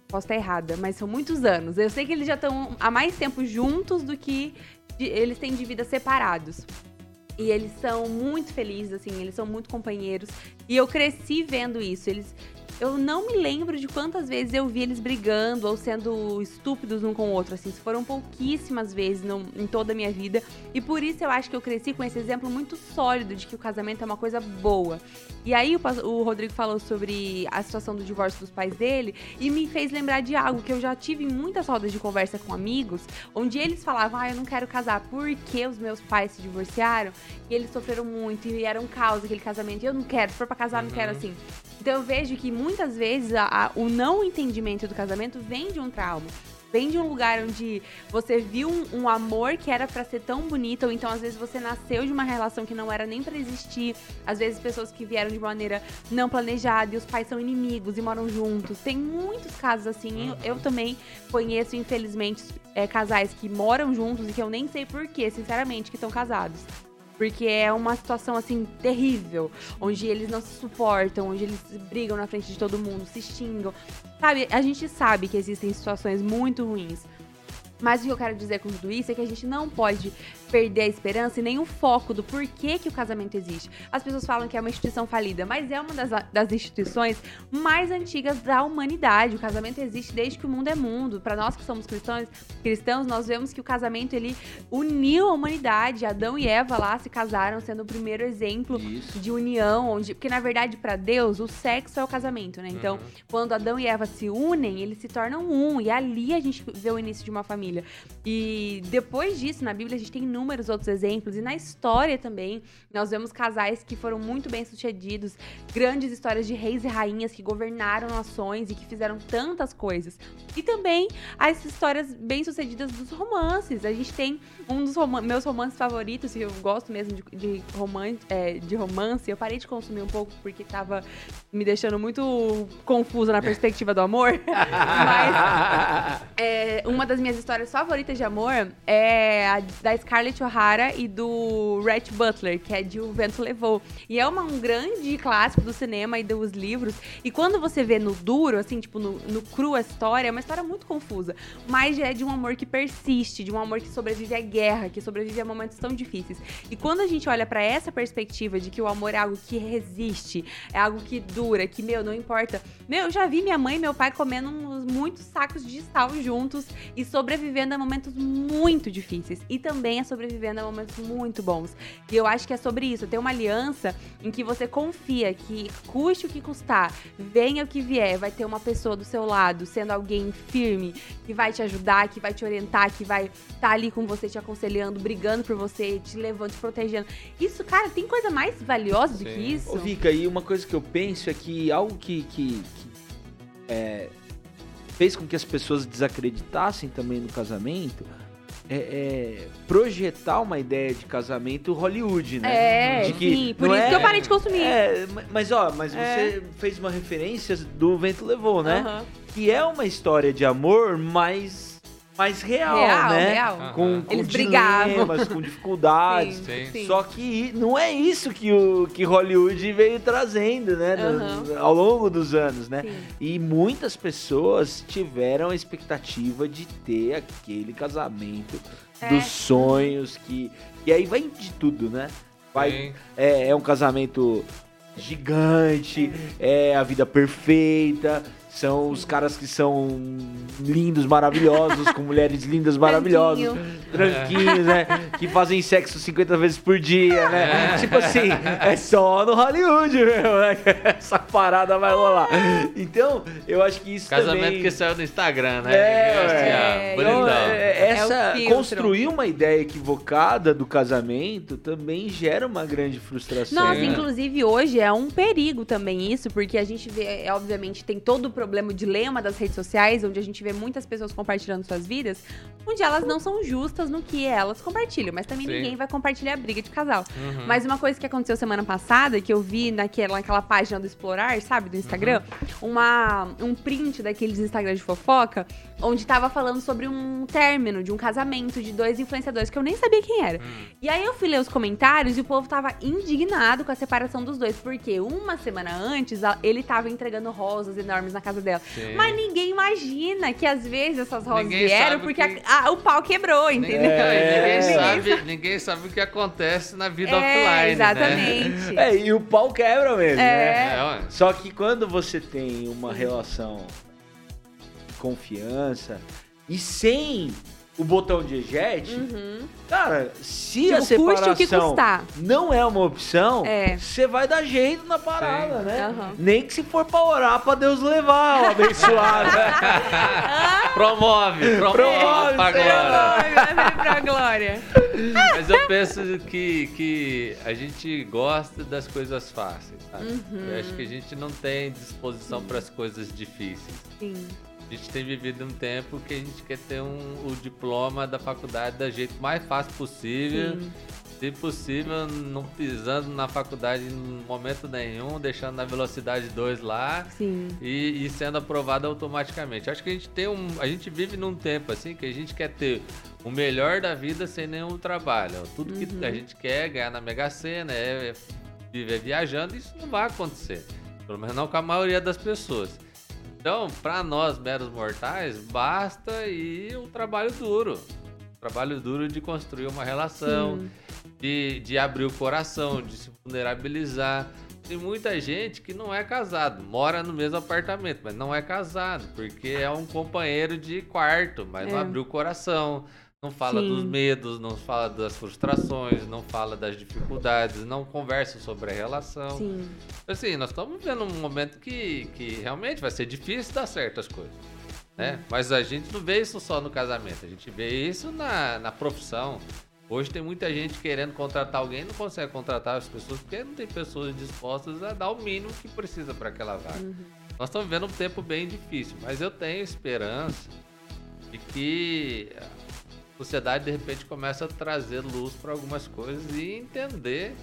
Speaker 3: posso estar errada, mas são muitos anos. Eu sei que eles já estão há mais tempo juntos do que eles têm de vida separados. E eles são muito felizes, assim, eles são muito companheiros. E eu cresci vendo isso. Eles eu não me lembro de quantas vezes eu vi eles brigando ou sendo estúpidos um com o outro, assim. Foram pouquíssimas vezes no, em toda a minha vida. E por isso eu acho que eu cresci com esse exemplo muito sólido de que o casamento é uma coisa boa. E aí o, o Rodrigo falou sobre a situação do divórcio dos pais dele e me fez lembrar de algo que eu já tive em muitas rodas de conversa com amigos, onde eles falavam, ah, eu não quero casar porque os meus pais se divorciaram e eles sofreram muito e era um caos aquele casamento. E eu não quero, se for pra casar, uhum. não quero uhum. assim. Então eu vejo que muitas vezes a, a, o não entendimento do casamento vem de um trauma. Vem de um lugar onde você viu um, um amor que era para ser tão bonito, ou então às vezes você nasceu de uma relação que não era nem para existir. Às vezes pessoas que vieram de maneira não planejada e os pais são inimigos e moram juntos. Tem muitos casos assim. Uhum. Eu, eu, também conheço, infelizmente, é, casais que moram juntos e que eu nem sei porquê, sinceramente, que estão casados. Porque é uma situação, assim, terrível. Onde eles não se suportam, onde eles brigam na frente de todo mundo, se xingam. Sabe, a gente sabe que existem situações muito ruins. Mas o que eu quero dizer com tudo isso é que a gente não pode perder a esperança e nem o foco do porquê que o casamento existe. As pessoas falam que é uma instituição falida, mas é uma das, das instituições mais antigas da humanidade. O casamento existe desde que o mundo é mundo. Para nós que somos cristãos, cristãos, nós vemos que o casamento ele uniu a humanidade. Adão e Eva lá se casaram, sendo o primeiro exemplo Isso. de união, onde porque na verdade para Deus o sexo é o casamento, né? Então, uhum. quando Adão e Eva se unem, eles se tornam um e ali a gente vê o início de uma família. E depois disso, na Bíblia a gente tem inúmeros outros exemplos e na história também nós vemos casais que foram muito bem sucedidos, grandes histórias de reis e rainhas que governaram nações e que fizeram tantas coisas. E também as histórias bem sucedidas dos romances. A gente tem um dos rom meus romances favoritos, e eu gosto mesmo de, de, roman é, de romance. Eu parei de consumir um pouco porque tava me deixando muito confusa na perspectiva do amor. (laughs) Mas é, uma das minhas histórias favoritas de amor é a da Scarlett Scarlett O'Hara e do Rhett Butler, que é de O Vento Levou. E é uma, um grande clássico do cinema e dos livros. E quando você vê no duro, assim, tipo, no, no cru a história, é uma história muito confusa. Mas já é de um amor que persiste, de um amor que sobrevive à guerra, que sobrevive a momentos tão difíceis. E quando a gente olha para essa perspectiva de que o amor é algo que resiste, é algo que dura, que, meu, não importa. Meu, eu já vi minha mãe e meu pai comendo uns, muitos sacos de sal juntos e sobrevivendo a momentos muito difíceis. E também é sobrevivendo a momentos muito bons. E eu acho que é sobre isso, ter uma aliança em que você confia que, custe o que custar, venha o que vier, vai ter uma pessoa do seu lado, sendo alguém firme, que vai te ajudar, que vai te orientar, que vai estar tá ali com você, te aconselhando, brigando por você, te levando, te protegendo. Isso, cara, tem coisa mais valiosa do
Speaker 1: Sim.
Speaker 3: que isso?
Speaker 1: Ô, Vika, e uma coisa que eu penso é que algo que, que, que é, fez com que as pessoas desacreditassem também no casamento é, é, projetar uma ideia de casamento Hollywood,
Speaker 3: né? É,
Speaker 1: de que
Speaker 3: sim, por isso
Speaker 1: é,
Speaker 3: que eu parei de consumir.
Speaker 1: É, mas ó, mas
Speaker 3: É.
Speaker 1: você fez uma referência do Vento Levou, né? Que é uma história de amor mais, mais real,
Speaker 3: Real,
Speaker 1: né?
Speaker 3: real.
Speaker 1: Com, com
Speaker 3: Eles brigavam.
Speaker 1: dilemas, com dificuldades.
Speaker 3: Sim, sim.
Speaker 1: Só que não é isso que, o, que Hollywood veio trazendo, né? no-
Speaker 3: Aham.
Speaker 1: ao longo dos anos, né?
Speaker 3: Sim.
Speaker 1: E muitas pessoas tiveram a expectativa de ter aquele casamento
Speaker 3: É.
Speaker 1: dos sonhos, que. E aí vai de tudo, né? Vai, é, é um casamento gigante, é a vida perfeita. São os caras que são lindos, maravilhosos, com mulheres lindas, maravilhosas, tranquinhos, né? Que fazem sexo 50 vezes por dia, né?
Speaker 2: É.
Speaker 1: Tipo assim, é só no Hollywood, meu, né? Essa parada vai rolar. Então, eu acho que isso
Speaker 2: Casamento
Speaker 1: também...
Speaker 2: que saiu no Instagram, né?
Speaker 1: É,
Speaker 2: Assim,
Speaker 1: é. Então, é, essa
Speaker 3: É o filtro.
Speaker 1: construir uma ideia equivocada do casamento também gera uma grande frustração.
Speaker 3: Nossa,
Speaker 2: Sim.
Speaker 3: inclusive hoje é um perigo também isso, porque a gente vê, é, obviamente, tem todo o problema, o dilema das redes sociais, onde a gente vê muitas pessoas compartilhando suas vidas, onde elas não são justas no que elas compartilham, mas também
Speaker 2: Sim.
Speaker 3: ninguém vai compartilhar a briga de casal.
Speaker 2: Uhum.
Speaker 3: Mas uma coisa que aconteceu semana passada, que eu vi naquela, naquela página do Explorar, sabe, do Instagram, uma, um print daqueles Instagram de fofoca, onde tava falando sobre um término de um casamento de dois influenciadores, que eu nem sabia quem era. E aí eu fui ler os comentários e o povo tava indignado com a separação dos dois, porque uma semana antes ele tava entregando rosas enormes na casa dela.
Speaker 2: Sim.
Speaker 3: Mas ninguém imagina que às vezes essas rosas
Speaker 2: Ninguém
Speaker 3: vieram
Speaker 2: sabe
Speaker 3: porque
Speaker 2: que-
Speaker 3: a- a- o pau quebrou, entendeu?
Speaker 2: Ninguém,
Speaker 1: É.
Speaker 2: ninguém sabe, ninguém sabe o que acontece na vida
Speaker 3: É,
Speaker 2: offline. Né?
Speaker 3: exatamente.
Speaker 1: É, e o pau quebra mesmo, né?
Speaker 2: É.
Speaker 1: Só que quando você tem uma relação de confiança e sem o botão de ejete,
Speaker 3: Uhum.
Speaker 1: cara, se
Speaker 3: Tipo,
Speaker 1: a
Speaker 3: custe o que
Speaker 1: separação
Speaker 3: custar.
Speaker 1: não é uma opção,
Speaker 3: É.
Speaker 1: você vai dar jeito na parada,
Speaker 2: Sim.
Speaker 1: né?
Speaker 3: Aham.
Speaker 1: Nem que se for pra orar pra Deus levar, o abençoado. (laughs)
Speaker 2: Promove, promove,
Speaker 1: Promove,
Speaker 2: pra glória.
Speaker 3: vir pra glória.
Speaker 2: Mas eu penso que, que a gente gosta das coisas fáceis, sabe?
Speaker 3: Uhum.
Speaker 2: Eu acho que a gente não tem disposição para as coisas difíceis.
Speaker 3: Sim.
Speaker 2: A gente tem vivido um tempo que a gente quer ter um, o diploma da faculdade da jeito mais fácil possível.
Speaker 3: Sim.
Speaker 2: Se possível, não pisando na faculdade em momento nenhum, deixando na velocidade 2 lá e, e sendo aprovado automaticamente. Acho que a gente tem um. A gente vive num tempo assim que a gente quer ter o melhor da vida sem nenhum trabalho. Tudo que
Speaker 3: Uhum.
Speaker 2: a gente quer é ganhar na Mega Sena, é, é viver viajando, isso não vai acontecer. Pelo menos não com a maioria das pessoas. Então, para nós, meros mortais, basta ir o trabalho duro. Trabalho duro de construir uma relação,
Speaker 3: Sim.
Speaker 2: de, de abrir o coração, de se vulnerabilizar. Tem muita gente que não é casado, mora no mesmo apartamento, mas não é casado, porque é um companheiro de quarto, mas não
Speaker 3: É.
Speaker 2: abriu o coração, não fala
Speaker 3: Sim.
Speaker 2: dos medos, não fala das frustrações, não fala das dificuldades, não conversa sobre a relação.
Speaker 3: Sim.
Speaker 2: Assim, nós estamos vivendo um momento que, que realmente vai ser difícil dar certas coisas. Né? Mas a gente não vê isso só no casamento, a gente vê isso na, na profissão. Hoje tem muita gente querendo contratar alguém não consegue contratar as pessoas porque não tem pessoas dispostas a dar o mínimo que precisa para aquela vaga.
Speaker 3: Uhum.
Speaker 2: Nós estamos vivendo um tempo bem difícil, mas eu tenho esperança de que sociedade de repente começa a trazer luz para algumas coisas e entender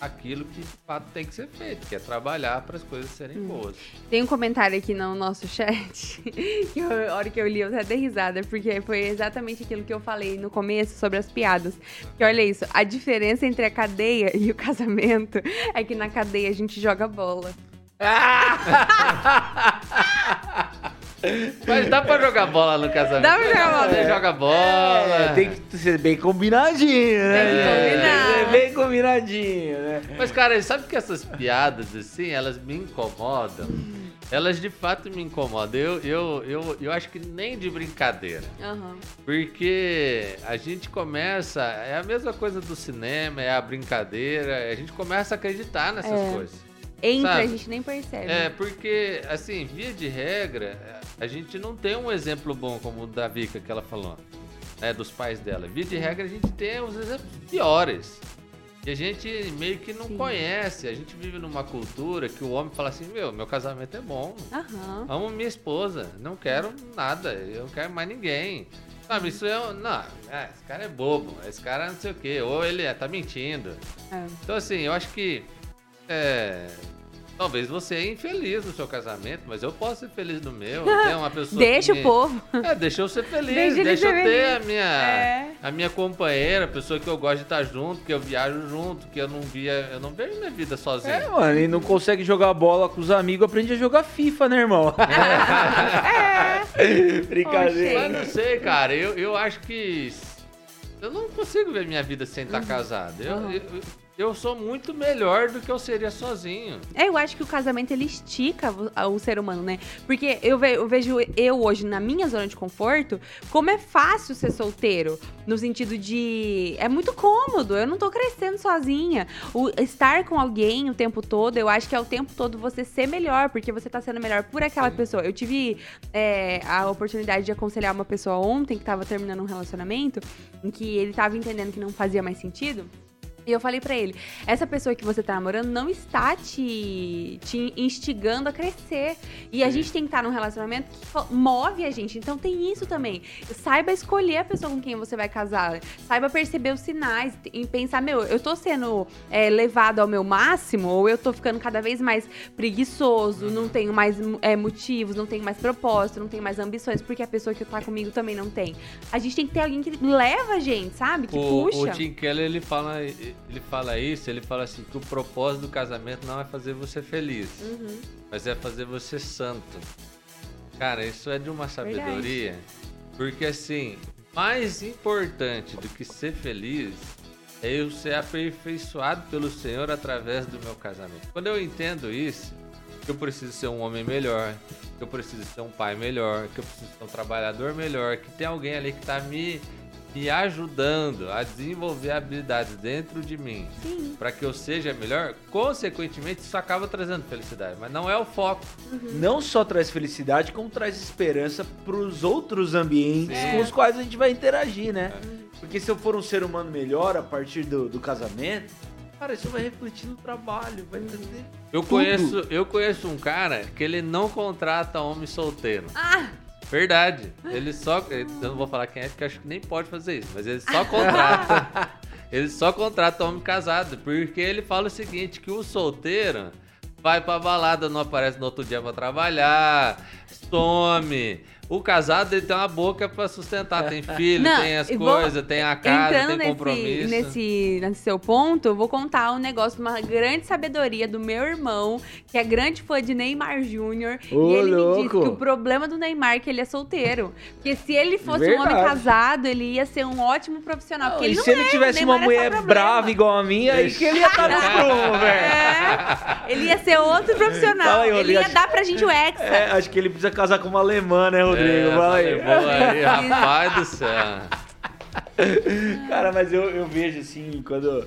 Speaker 2: aquilo que de fato tem que ser feito, que é trabalhar para as coisas serem boas.
Speaker 3: Tem um comentário aqui no nosso chat, (laughs) que eu, a hora que eu li eu até dei risada, porque foi exatamente aquilo que eu falei no começo sobre as piadas. Que olha isso, a diferença entre a cadeia e o casamento é que na cadeia a gente joga bola. (laughs) (laughs)
Speaker 2: Mas dá pra jogar bola no casamento.
Speaker 3: Dá pra jogar bola.
Speaker 2: Você joga bola.
Speaker 1: É, tem que ser bem combinadinho, né?
Speaker 3: Tem que combinar.
Speaker 1: Tem que ser bem combinadinho, né?
Speaker 2: Mas, cara, sabe que essas piadas, assim, elas me incomodam? Elas de fato me incomodam. Eu, eu, eu, eu acho que nem de brincadeira.
Speaker 3: Aham.
Speaker 2: Porque a gente começa. É a mesma coisa do cinema, é a brincadeira. A gente começa a acreditar nessas
Speaker 3: É.
Speaker 2: coisas.
Speaker 3: Entra,
Speaker 2: Sabe?
Speaker 3: a gente nem percebe.
Speaker 2: É, porque, assim, via de regra, a gente não tem um exemplo bom como o da Vika que ela falou, né, dos pais dela. Via de regra, a gente tem uns exemplos piores. E a gente meio que não
Speaker 3: Sim.
Speaker 2: conhece. A gente vive numa cultura que o homem fala assim: meu, meu casamento é bom.
Speaker 3: Aham.
Speaker 2: Amo minha esposa, não quero nada, eu não quero mais ninguém. Sabe, isso é. Não, é, esse cara é bobo, esse cara não sei o quê, ou ele é, tá mentindo.
Speaker 3: É.
Speaker 2: Então, assim, eu acho que. É. Talvez você é infeliz no seu casamento, mas eu posso ser feliz no meu. (laughs) Tem uma pessoa
Speaker 3: Deixa
Speaker 2: que
Speaker 3: o
Speaker 2: me-
Speaker 3: povo.
Speaker 2: É, deixa eu ser feliz,
Speaker 3: Deixa
Speaker 2: deixa, eu
Speaker 3: ser
Speaker 2: ter
Speaker 3: feliz.
Speaker 2: a minha,
Speaker 3: É.
Speaker 2: a minha companheira, a pessoa que eu gosto de estar junto, que eu viajo junto, que eu não via, eu não vejo minha vida sozinho.
Speaker 1: É, mano, ele não consegue jogar bola com os amigos, aprende a jogar FIFA, né, irmão? (laughs) (laughs) Brincadeira.
Speaker 2: Mas não sei, cara. Eu, eu acho que. Eu não consigo ver minha vida sem estar casado. Eu,
Speaker 3: Uhum.
Speaker 2: eu, eu sou muito melhor do que eu seria sozinho.
Speaker 3: É, eu acho que o casamento ele estica o, ser humano, né? Porque eu, ve- eu vejo eu hoje na minha zona de conforto, como é fácil ser solteiro. No sentido de. É muito cômodo, eu não tô crescendo sozinha. O estar com alguém o tempo todo, eu acho que é o tempo todo você ser melhor, porque você tá sendo melhor por aquela pessoa. Eu tive é, a oportunidade de aconselhar uma pessoa ontem que tava terminando um relacionamento, em que ele tava entendendo que não fazia mais sentido. E eu falei pra ele, essa pessoa que você tá namorando não está te, te instigando a crescer. E a
Speaker 2: Sim.
Speaker 3: gente tem que estar num relacionamento que move a gente. Então tem isso também. Saiba escolher a pessoa com quem você vai casar. Saiba perceber os sinais e pensar, meu, eu tô sendo é, levado ao meu máximo ou eu tô ficando cada vez mais preguiçoso, não tenho mais é, motivos, não tenho mais propósito, não tenho mais ambições, porque a pessoa que tá comigo também não tem. A gente tem que ter alguém que leva a gente, sabe? Que
Speaker 2: O,
Speaker 3: puxa.
Speaker 2: o Tim Keller, ele fala, ele fala isso, ele fala assim, que o propósito do casamento não é fazer você feliz,
Speaker 3: Uhum.
Speaker 2: mas é fazer você santo. Cara, isso é de uma sabedoria. Porque assim, mais importante do que ser feliz é eu ser aperfeiçoado pelo Senhor através do meu casamento. Quando eu entendo isso, que eu preciso ser um homem melhor, que eu preciso ser um pai melhor, que eu preciso ser um trabalhador melhor, que tem alguém ali que tá me, me ajudando a desenvolver habilidades dentro de mim para que eu seja melhor, consequentemente isso acaba trazendo felicidade, mas não é o foco.
Speaker 1: Não só traz felicidade, como traz esperança pros outros ambientes
Speaker 2: Sim.
Speaker 1: com os quais a gente vai interagir, né? Porque se eu for um ser humano melhor a partir do, do casamento, cara, isso vai refletir no trabalho, vai trazer.
Speaker 2: Eu
Speaker 1: Tudo.
Speaker 2: conheço, eu conheço um cara que ele não contrata homem solteiro.
Speaker 3: Ah!
Speaker 2: Verdade. Ele só. Eu não vou falar quem é, porque acho que nem pode fazer isso. Mas ele só (laughs) contrata. ele só contrata homem casado. Porque ele fala o seguinte: que o solteiro vai pra balada, não aparece no outro dia pra trabalhar, some. O casado ele tem uma boca pra sustentar, tem filho,
Speaker 3: Não,
Speaker 2: tem as coisas, tem a casa,
Speaker 3: Entrando
Speaker 2: tem
Speaker 3: nesse,
Speaker 2: compromisso.
Speaker 3: nesse, nesse seu ponto, eu vou contar um negócio de uma grande sabedoria do meu irmão, que é grande fã de Neymar Júnior. E ele me disse
Speaker 1: louco.
Speaker 3: que o problema do Neymar é que ele é solteiro. Porque se ele fosse um homem
Speaker 1: Verdade.
Speaker 3: casado, ele ia ser um ótimo profissional. porque
Speaker 1: e
Speaker 3: ele não
Speaker 1: se ele
Speaker 3: é,
Speaker 1: tivesse uma
Speaker 3: é
Speaker 1: mulher
Speaker 3: problema.
Speaker 1: brava igual a minha, aí que ele ia estar no prumo, (laughs) velho.
Speaker 3: É, ele ia ser outro profissional.
Speaker 1: Aí,
Speaker 3: ele ia
Speaker 1: acho-
Speaker 3: dar pra gente o hexa.
Speaker 1: É, acho que ele precisa casar com uma alemã, né, Rodrigo?
Speaker 2: É,
Speaker 1: Fala aí.
Speaker 2: boa aí, rapaz do céu.
Speaker 1: Cara, mas eu, eu vejo assim, quando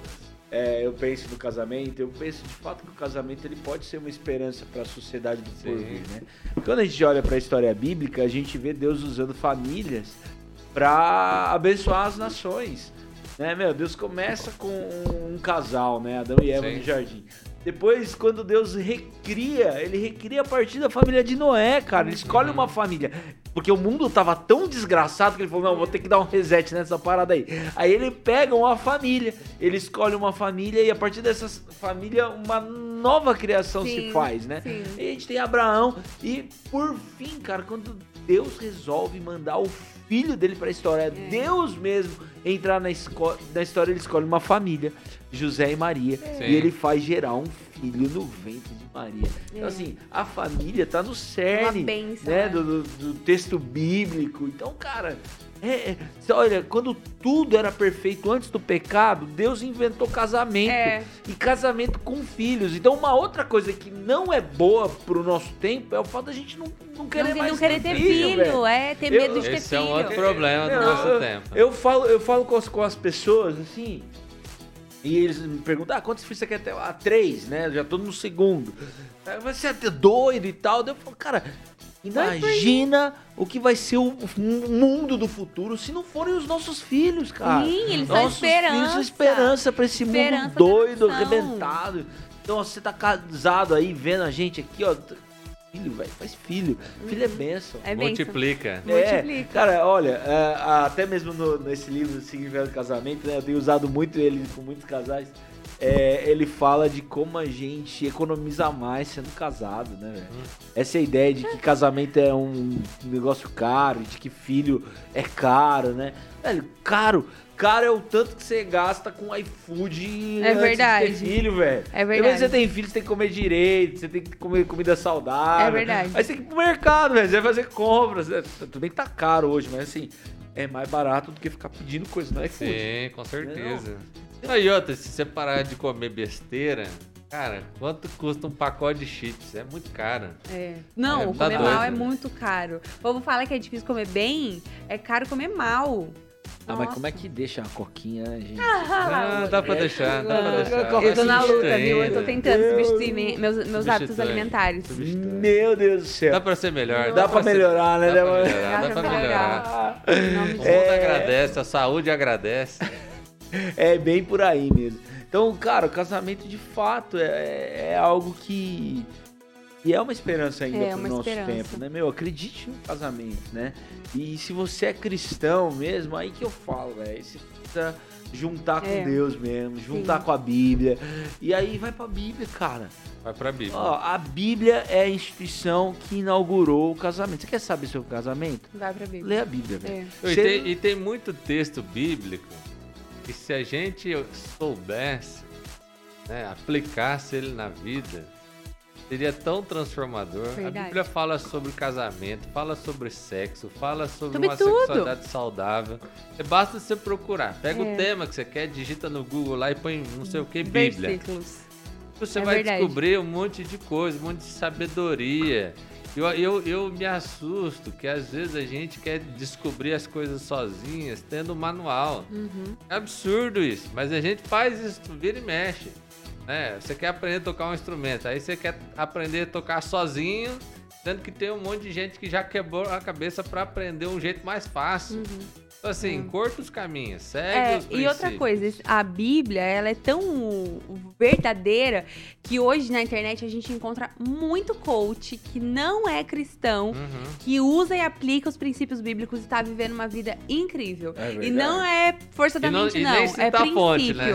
Speaker 1: é, eu penso no casamento, eu penso de fato que o casamento ele pode ser uma esperança para a sociedade do porvir, né? Quando a gente olha para a história bíblica, a gente vê Deus usando famílias para abençoar as nações. Né, meu, Deus começa com um casal, né? Adão e Eva
Speaker 2: Sim.
Speaker 1: no jardim. Depois, quando Deus recria, ele recria a partir da família de Noé, cara. Ele escolhe uma família. Porque o mundo tava tão desgraçado que ele falou: não, vou ter que dar um reset nessa parada aí. Aí ele pega uma família, ele escolhe uma família e a partir dessa família, uma nova criação
Speaker 3: Sim,
Speaker 1: se faz, né?
Speaker 3: sim.
Speaker 1: E a gente tem Abraão. E por fim, cara, quando Deus resolve mandar o filho dele pra história,
Speaker 3: É.
Speaker 1: Deus mesmo entrar na, na história, ele escolhe uma família, José e Maria.
Speaker 2: Sim.
Speaker 1: E ele faz gerar um filho no ventre de Maria. Então,
Speaker 3: É.
Speaker 1: assim, a família tá no cerne
Speaker 3: bênção,
Speaker 1: né,
Speaker 3: né?
Speaker 1: do, do- do texto bíblico. Então, cara, é, é, olha, quando tudo era perfeito antes do pecado, Deus inventou casamento.
Speaker 3: É.
Speaker 1: E casamento com filhos. Então, uma outra coisa que não é boa pro nosso tempo é o fato da gente não, não querer
Speaker 3: não,
Speaker 1: mais
Speaker 3: não querer ter
Speaker 1: filho,
Speaker 3: filho, é ter
Speaker 1: Eu-
Speaker 3: medo de ter
Speaker 2: Esse é
Speaker 3: filho.
Speaker 2: um outro problema do
Speaker 1: Eu-
Speaker 2: nosso
Speaker 1: eu,
Speaker 2: tempo.
Speaker 1: Eu falo, eu falo com as, com as pessoas assim. E eles me perguntam, ah, quantos filhos você quer ter? Ah, três, né? Eu já tô no segundo. Você é doido e tal. Daí eu falo, cara, imagina o que vai ser o mundo do futuro se não forem os nossos filhos, cara.
Speaker 3: Sim, eles são
Speaker 1: nossos filhos
Speaker 3: esperança.
Speaker 1: são esperança pra esse
Speaker 3: Esperança
Speaker 1: mundo doido, arrebentado. Então, ó, você tá casado aí, vendo a gente aqui, ó. Filho, velho, faz filho. Filho é benção.
Speaker 3: É bênção.
Speaker 2: Multiplica.
Speaker 1: É,
Speaker 3: Multiplica.
Speaker 1: cara, olha, é, até mesmo no- nesse livro Significado do Casamento, né, eu tenho usado muito ele com muitos casais. É, ele fala de como a gente economiza mais sendo casado, né, velho? Essa é ideia de que casamento é um negócio caro, de que filho é caro, né? Velho, caro. Caro é o tanto que você gasta com iFood
Speaker 3: É
Speaker 1: antes
Speaker 3: verdade.
Speaker 1: de ter filho, velho.
Speaker 3: É
Speaker 1: Depois
Speaker 3: verdade.
Speaker 1: você tem filho, você tem que comer direito, você tem que comer comida saudável.
Speaker 3: É verdade.
Speaker 1: Aí você tem que ir pro mercado, velho. Você vai fazer compras. né? Tudo bem que tá caro hoje, mas assim, é mais barato do que ficar pedindo coisa no iFood.
Speaker 2: Sim, com certeza. Não, e outra, se você parar de comer besteira, cara, quanto custa um pacote de chips? É muito caro.
Speaker 3: É. Não,
Speaker 2: É, tá
Speaker 3: comer
Speaker 2: doido,
Speaker 3: mal é
Speaker 2: né?
Speaker 3: muito caro. O povo fala que é difícil comer bem, é caro comer mal.
Speaker 1: Ah, mas como é que deixa a coquinha, né, gente?
Speaker 2: Ah, dá pra (laughs) deixar, dá pra deixar.
Speaker 3: Eu tô na luta, viu? Eu tô tentando substituir me- meus, meus hábitos alimentares.
Speaker 1: Meu Deus do céu.
Speaker 2: Dá pra ser melhor.
Speaker 1: Dá pra
Speaker 2: ser-
Speaker 1: melhorar, né?
Speaker 2: Dá
Speaker 1: Dá
Speaker 2: pra
Speaker 1: pra-
Speaker 2: melhorar, dá
Speaker 3: Dá
Speaker 2: pra
Speaker 3: pra
Speaker 2: melhorar.
Speaker 3: Em nome
Speaker 2: O
Speaker 3: de
Speaker 2: mundo
Speaker 1: É.
Speaker 2: agradece, a saúde agradece.
Speaker 1: É bem por aí mesmo. Então, cara, o casamento de fato é, é algo que. E é uma esperança ainda
Speaker 3: É,
Speaker 1: pro nosso
Speaker 3: esperança.
Speaker 1: tempo, né, meu? Acredite no casamento, né? E se você é cristão mesmo, aí que eu falo, velho. Você precisa juntar com
Speaker 3: É.
Speaker 1: Deus mesmo, juntar
Speaker 3: Sim.
Speaker 1: com a Bíblia. E aí vai pra Bíblia, cara.
Speaker 2: Vai pra Bíblia.
Speaker 1: Ó, a Bíblia é a instituição que inaugurou o casamento. Você quer saber sobre o casamento?
Speaker 3: Vai pra Bíblia.
Speaker 1: Lê a Bíblia, velho.
Speaker 3: É.
Speaker 2: E
Speaker 1: Você-
Speaker 2: tem, e tem muito texto bíblico que se a gente soubesse, né, aplicasse ele na vida, seria tão transformador. A
Speaker 3: Verdade.
Speaker 2: Bíblia fala sobre casamento, fala sobre sexo, fala sobre uma
Speaker 3: tudo.
Speaker 2: sexualidade saudável. Basta você procurar. Pega
Speaker 3: É.
Speaker 2: o tema que você quer, digita no Google lá e põe não sei o que, Bíblia.
Speaker 3: Versículos.
Speaker 2: Você
Speaker 3: É
Speaker 2: vai
Speaker 3: verdade.
Speaker 2: descobrir um monte de coisa, um monte de sabedoria. Eu, eu, eu me assusto que às vezes a gente quer descobrir as coisas sozinhas, tendo um manual.
Speaker 3: Uhum.
Speaker 2: É absurdo isso, mas a gente faz isso, vira e mexe. né? Você quer aprender a tocar um instrumento, aí você quer aprender a tocar sozinho, sendo que tem um monte de gente que já quebrou a cabeça para aprender um jeito mais fácil. Então, assim, curta os caminhos, segue.
Speaker 3: É,
Speaker 2: os
Speaker 3: e outra
Speaker 2: princípios.
Speaker 3: coisa, a Bíblia, ela é tão verdadeira que hoje na internet a gente encontra muito coach que não é cristão,
Speaker 2: Uhum.
Speaker 3: que usa e aplica os princípios bíblicos e tá vivendo uma vida incrível.
Speaker 1: É
Speaker 3: e não é força da
Speaker 2: não-
Speaker 3: mente, (laughs) não. é princípio.
Speaker 2: fonte, né?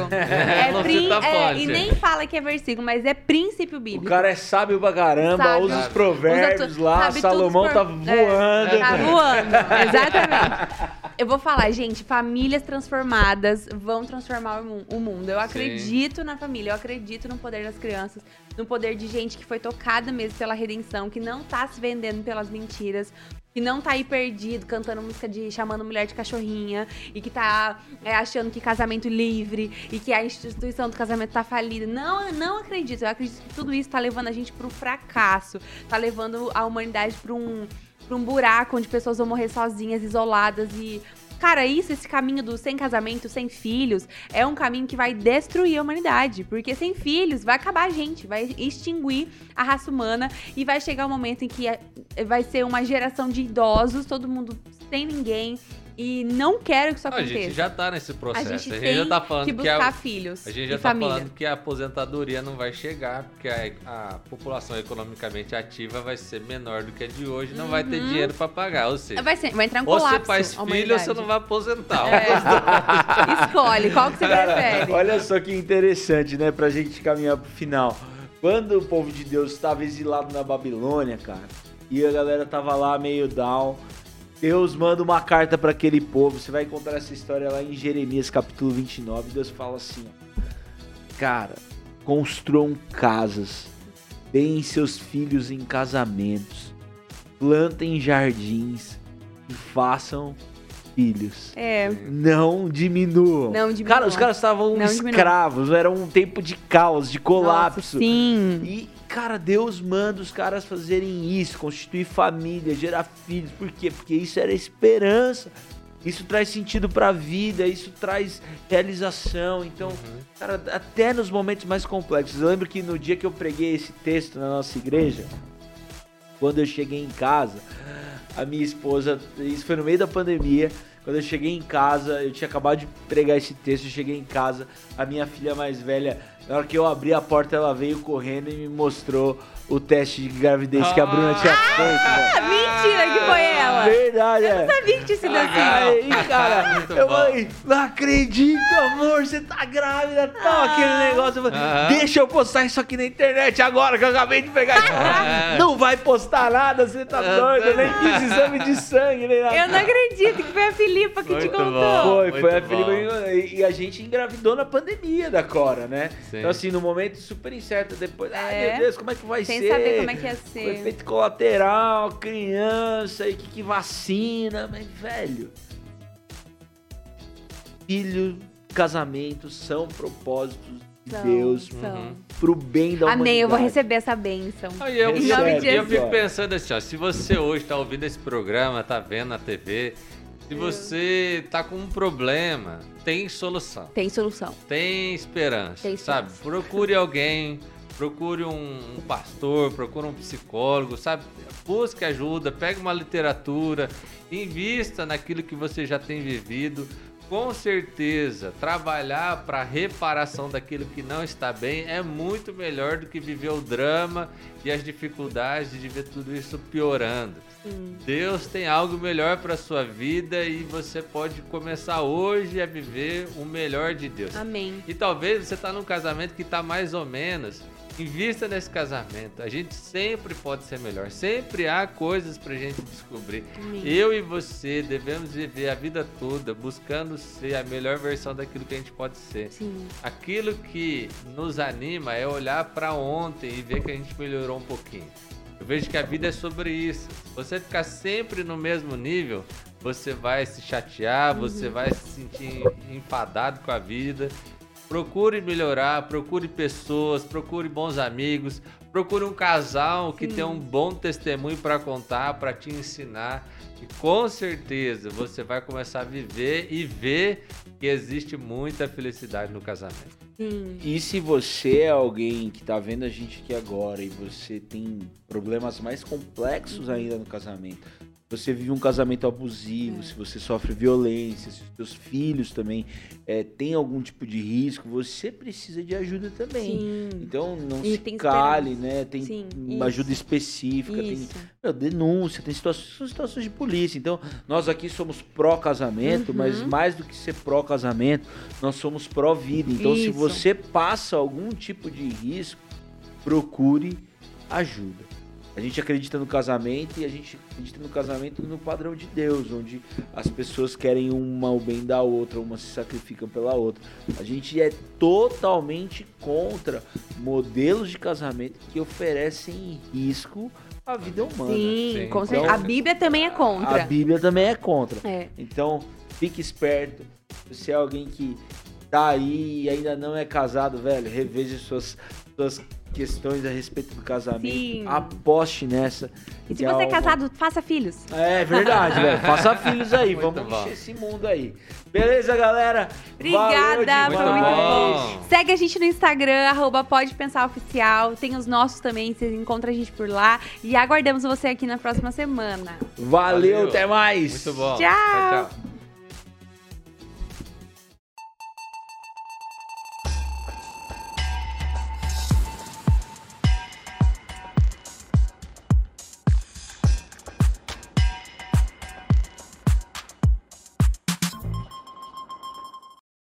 Speaker 3: É
Speaker 2: Não
Speaker 3: prin-
Speaker 2: cita a
Speaker 3: é, e nem fala que é versículo, mas é princípio
Speaker 1: O
Speaker 3: bíblico.
Speaker 1: cara é sábio pra caramba,
Speaker 3: Sabe.
Speaker 1: usa os provérbios
Speaker 3: Usa tu-
Speaker 1: lá, Salomão tá
Speaker 3: por-
Speaker 1: voando.
Speaker 3: É, tá voando, (laughs) exatamente. Eu vou falar, gente, famílias transformadas vão transformar o mu- o mundo. Eu acredito na família, eu acredito no poder das crianças, no poder de gente que foi tocada mesmo pela redenção, que não tá se vendendo pelas mentiras, que não tá aí perdido cantando música de chamando mulher de cachorrinha e que tá é, achando que casamento livre e que a instituição do casamento tá falida. Não, eu não acredito. Eu acredito que tudo isso tá levando a gente pro fracasso, tá levando a humanidade pra um pra um buraco onde pessoas vão morrer sozinhas, isoladas e Cara, isso, esse caminho do sem casamento, sem filhos, é um caminho que vai destruir a humanidade. Porque sem filhos vai acabar a gente, vai extinguir a raça humana e vai chegar um momento em que é- vai ser uma geração de idosos, todo mundo sem ninguém, e não quero que isso
Speaker 2: Não, a
Speaker 3: aconteça.
Speaker 2: gente já tá nesse
Speaker 3: A
Speaker 2: processo.
Speaker 3: gente
Speaker 2: a gente
Speaker 3: tem
Speaker 2: já tá falando
Speaker 3: que
Speaker 2: que,
Speaker 3: buscar
Speaker 2: a,
Speaker 3: filhos
Speaker 2: a gente
Speaker 3: e
Speaker 2: já tá
Speaker 3: família.
Speaker 2: falando que a aposentadoria não vai chegar, porque a, a população economicamente ativa vai ser menor do que a de hoje, não vai ter
Speaker 3: Uhum.
Speaker 2: dinheiro pra pagar. Ou seja,
Speaker 3: Vai, ser, vai entrar um
Speaker 2: ou
Speaker 3: colapso.
Speaker 2: você faz
Speaker 3: a
Speaker 2: filho ou você não vai aposentar.
Speaker 3: É. (laughs) Escolhe, qual que você
Speaker 1: Cara,
Speaker 3: prefere?
Speaker 1: olha só que interessante, né? Pra gente caminhar pro final. Quando o povo de Deus estava exilado na Babilônia, cara, e a galera tava lá meio down, Deus manda uma carta pra aquele povo. Você vai encontrar essa história lá em Jeremias capítulo 29. Deus fala assim: Cara, construam casas, deem seus filhos em casamentos, plantem jardins e façam filhos.
Speaker 3: É,
Speaker 1: Não diminuam.
Speaker 3: Não diminuam.
Speaker 1: Cara, os caras estavam escravos, era um tempo de caos, de colapso.
Speaker 3: nossa, sim.
Speaker 1: E, cara, Deus manda os caras fazerem isso, constituir família, gerar filhos. Por quê? Porque isso era esperança. Isso traz sentido pra vida, isso traz realização. Então, cara, até nos momentos mais complexos. Eu lembro que no dia que eu preguei esse texto na nossa igreja, quando eu cheguei em casa, a minha esposa, isso foi no meio da pandemia, quando eu cheguei em casa, eu tinha acabado de pregar esse texto, eu cheguei em casa, a minha filha mais velha, na hora que eu abri a porta, ela veio correndo e me mostrou o teste de gravidez que a Bruna tinha feito.
Speaker 3: Ah,
Speaker 1: velho.
Speaker 3: mentira que foi ela.
Speaker 1: Verdade, é.
Speaker 3: Sabia que tinha sido assim.
Speaker 1: Aí, cara,
Speaker 2: Muito
Speaker 1: eu
Speaker 2: bom.
Speaker 1: falei, não acredito, amor, você tá grávida, tal, aquele negócio. Eu falei,
Speaker 2: Ah.
Speaker 1: deixa eu postar isso aqui na internet agora, que eu acabei de pegar isso. (laughs)
Speaker 2: Ah.
Speaker 1: Não vai postar nada, você tá
Speaker 2: Ah,
Speaker 1: doido, eu nem
Speaker 2: tá.
Speaker 1: fiz exame de sangue, nem nada.
Speaker 3: Eu não acredito que foi a Filipa que te
Speaker 2: Muito
Speaker 3: contou.
Speaker 2: bom.
Speaker 1: Foi,
Speaker 2: Muito
Speaker 1: foi a. Filipa e- e a gente engravidou na pandemia da Cora, né?
Speaker 2: Sim.
Speaker 1: Então, assim, no momento super incerto, depois, ai
Speaker 3: É.
Speaker 1: meu Deus, como é que vai
Speaker 3: Sem
Speaker 1: ser?
Speaker 3: saber como é que ia
Speaker 1: Com
Speaker 3: ser.
Speaker 1: efeito colateral, criança, e que, que vacina, mas velho. Filho, casamento são propósitos de
Speaker 3: São,
Speaker 1: Deus
Speaker 3: são.
Speaker 2: Uhum.
Speaker 1: pro bem da
Speaker 3: Amém, eu vou
Speaker 1: humanidade.
Speaker 3: receber essa bênção.
Speaker 2: Aí eu,
Speaker 1: Em nome de
Speaker 2: eu fico pensando assim, ó, se você hoje tá ouvindo esse programa, tá vendo na TV, se você tá com um problema, tem solução,
Speaker 3: Tem solução.
Speaker 2: tem esperança,
Speaker 3: Tem
Speaker 2: sabe?
Speaker 3: esperança.
Speaker 2: Procure alguém, procure um, pastor, procure um psicólogo, sabe? Busque ajuda, pegue uma literatura, invista naquilo que você já tem vivido. Com certeza, trabalhar para reparação daquilo que não está bem é muito melhor do que viver o drama e as dificuldades de ver tudo isso piorando.
Speaker 3: Sim.
Speaker 2: Deus tem algo melhor para sua vida e você pode começar hoje a viver o melhor de Deus.
Speaker 3: Amém.
Speaker 2: E talvez você está num casamento que está mais ou menos. Invista nesse casamento. A gente sempre pode ser melhor. Sempre há coisas pra gente descobrir. Eu e você devemos viver a vida toda buscando ser a melhor versão daquilo que a gente pode ser.
Speaker 3: Sim.
Speaker 2: Aquilo que nos anima é olhar para ontem e ver que a gente melhorou um pouquinho. Eu vejo que a vida é sobre isso. Se você ficar sempre no mesmo nível, você vai se chatear, você vai se sentir enfadado com a vida. Procure melhorar, procure pessoas, procure bons amigos, procure um casal que
Speaker 3: Sim.
Speaker 2: tem um bom testemunho para contar, para te ensinar. E com certeza você vai começar a viver e ver que existe muita felicidade no casamento.
Speaker 3: Sim.
Speaker 1: E se você é alguém que tá vendo a gente aqui agora e você tem problemas mais complexos ainda no casamento, você vive um casamento abusivo,
Speaker 3: É.
Speaker 1: se você sofre violência, se os seus filhos também é, têm algum tipo de risco, você precisa de ajuda também.
Speaker 3: Sim.
Speaker 1: Então não
Speaker 3: E
Speaker 1: se
Speaker 3: tem
Speaker 1: cale,
Speaker 3: esperança.
Speaker 1: né? Tem
Speaker 3: Sim,
Speaker 1: ajuda específica, tem
Speaker 3: Isso.
Speaker 1: meu, denúncia, tem situações, são situações de polícia. Então, nós aqui somos pró-casamento,
Speaker 3: Uhum.
Speaker 1: mas mais do que ser pró-casamento, nós somos pró-vida. Então, se
Speaker 3: Isso.
Speaker 1: você passa algum tipo de risco, procure ajuda. A gente acredita no casamento e a gente acredita no casamento no padrão de Deus, onde as pessoas querem uma o bem da outra, uma se sacrificam pela outra. A gente é totalmente contra modelos de casamento que oferecem risco à vida humana.
Speaker 3: Sim,
Speaker 2: Sim,
Speaker 3: com
Speaker 2: então-.
Speaker 3: A Bíblia também é
Speaker 1: A
Speaker 3: contra.
Speaker 1: Bíblia também é contra.
Speaker 3: É.
Speaker 1: Então, fique esperto. Se você é alguém que tá aí e ainda não é casado, velho, reveja suas, suas questões a respeito do casamento.
Speaker 3: Sim.
Speaker 1: Aposte nessa.
Speaker 3: E se
Speaker 1: que
Speaker 3: você é casado, faça filhos.
Speaker 1: É verdade, velho. Faça filhos aí. (laughs)
Speaker 2: Muito
Speaker 1: Vamos
Speaker 2: bom.
Speaker 1: encher esse mundo aí. Beleza, galera?
Speaker 3: Obrigada,
Speaker 1: Valeu
Speaker 3: foi
Speaker 2: Muito bom.
Speaker 3: Segue a gente no Instagram, arroba Pode Pensar Oficial. Tem os nossos também, vocês encontram a gente por lá. E aguardamos você aqui na próxima semana.
Speaker 1: Valeu,
Speaker 2: Valeu.
Speaker 1: até mais.
Speaker 2: Muito bom.
Speaker 3: Tchau.
Speaker 2: tchau. tchau.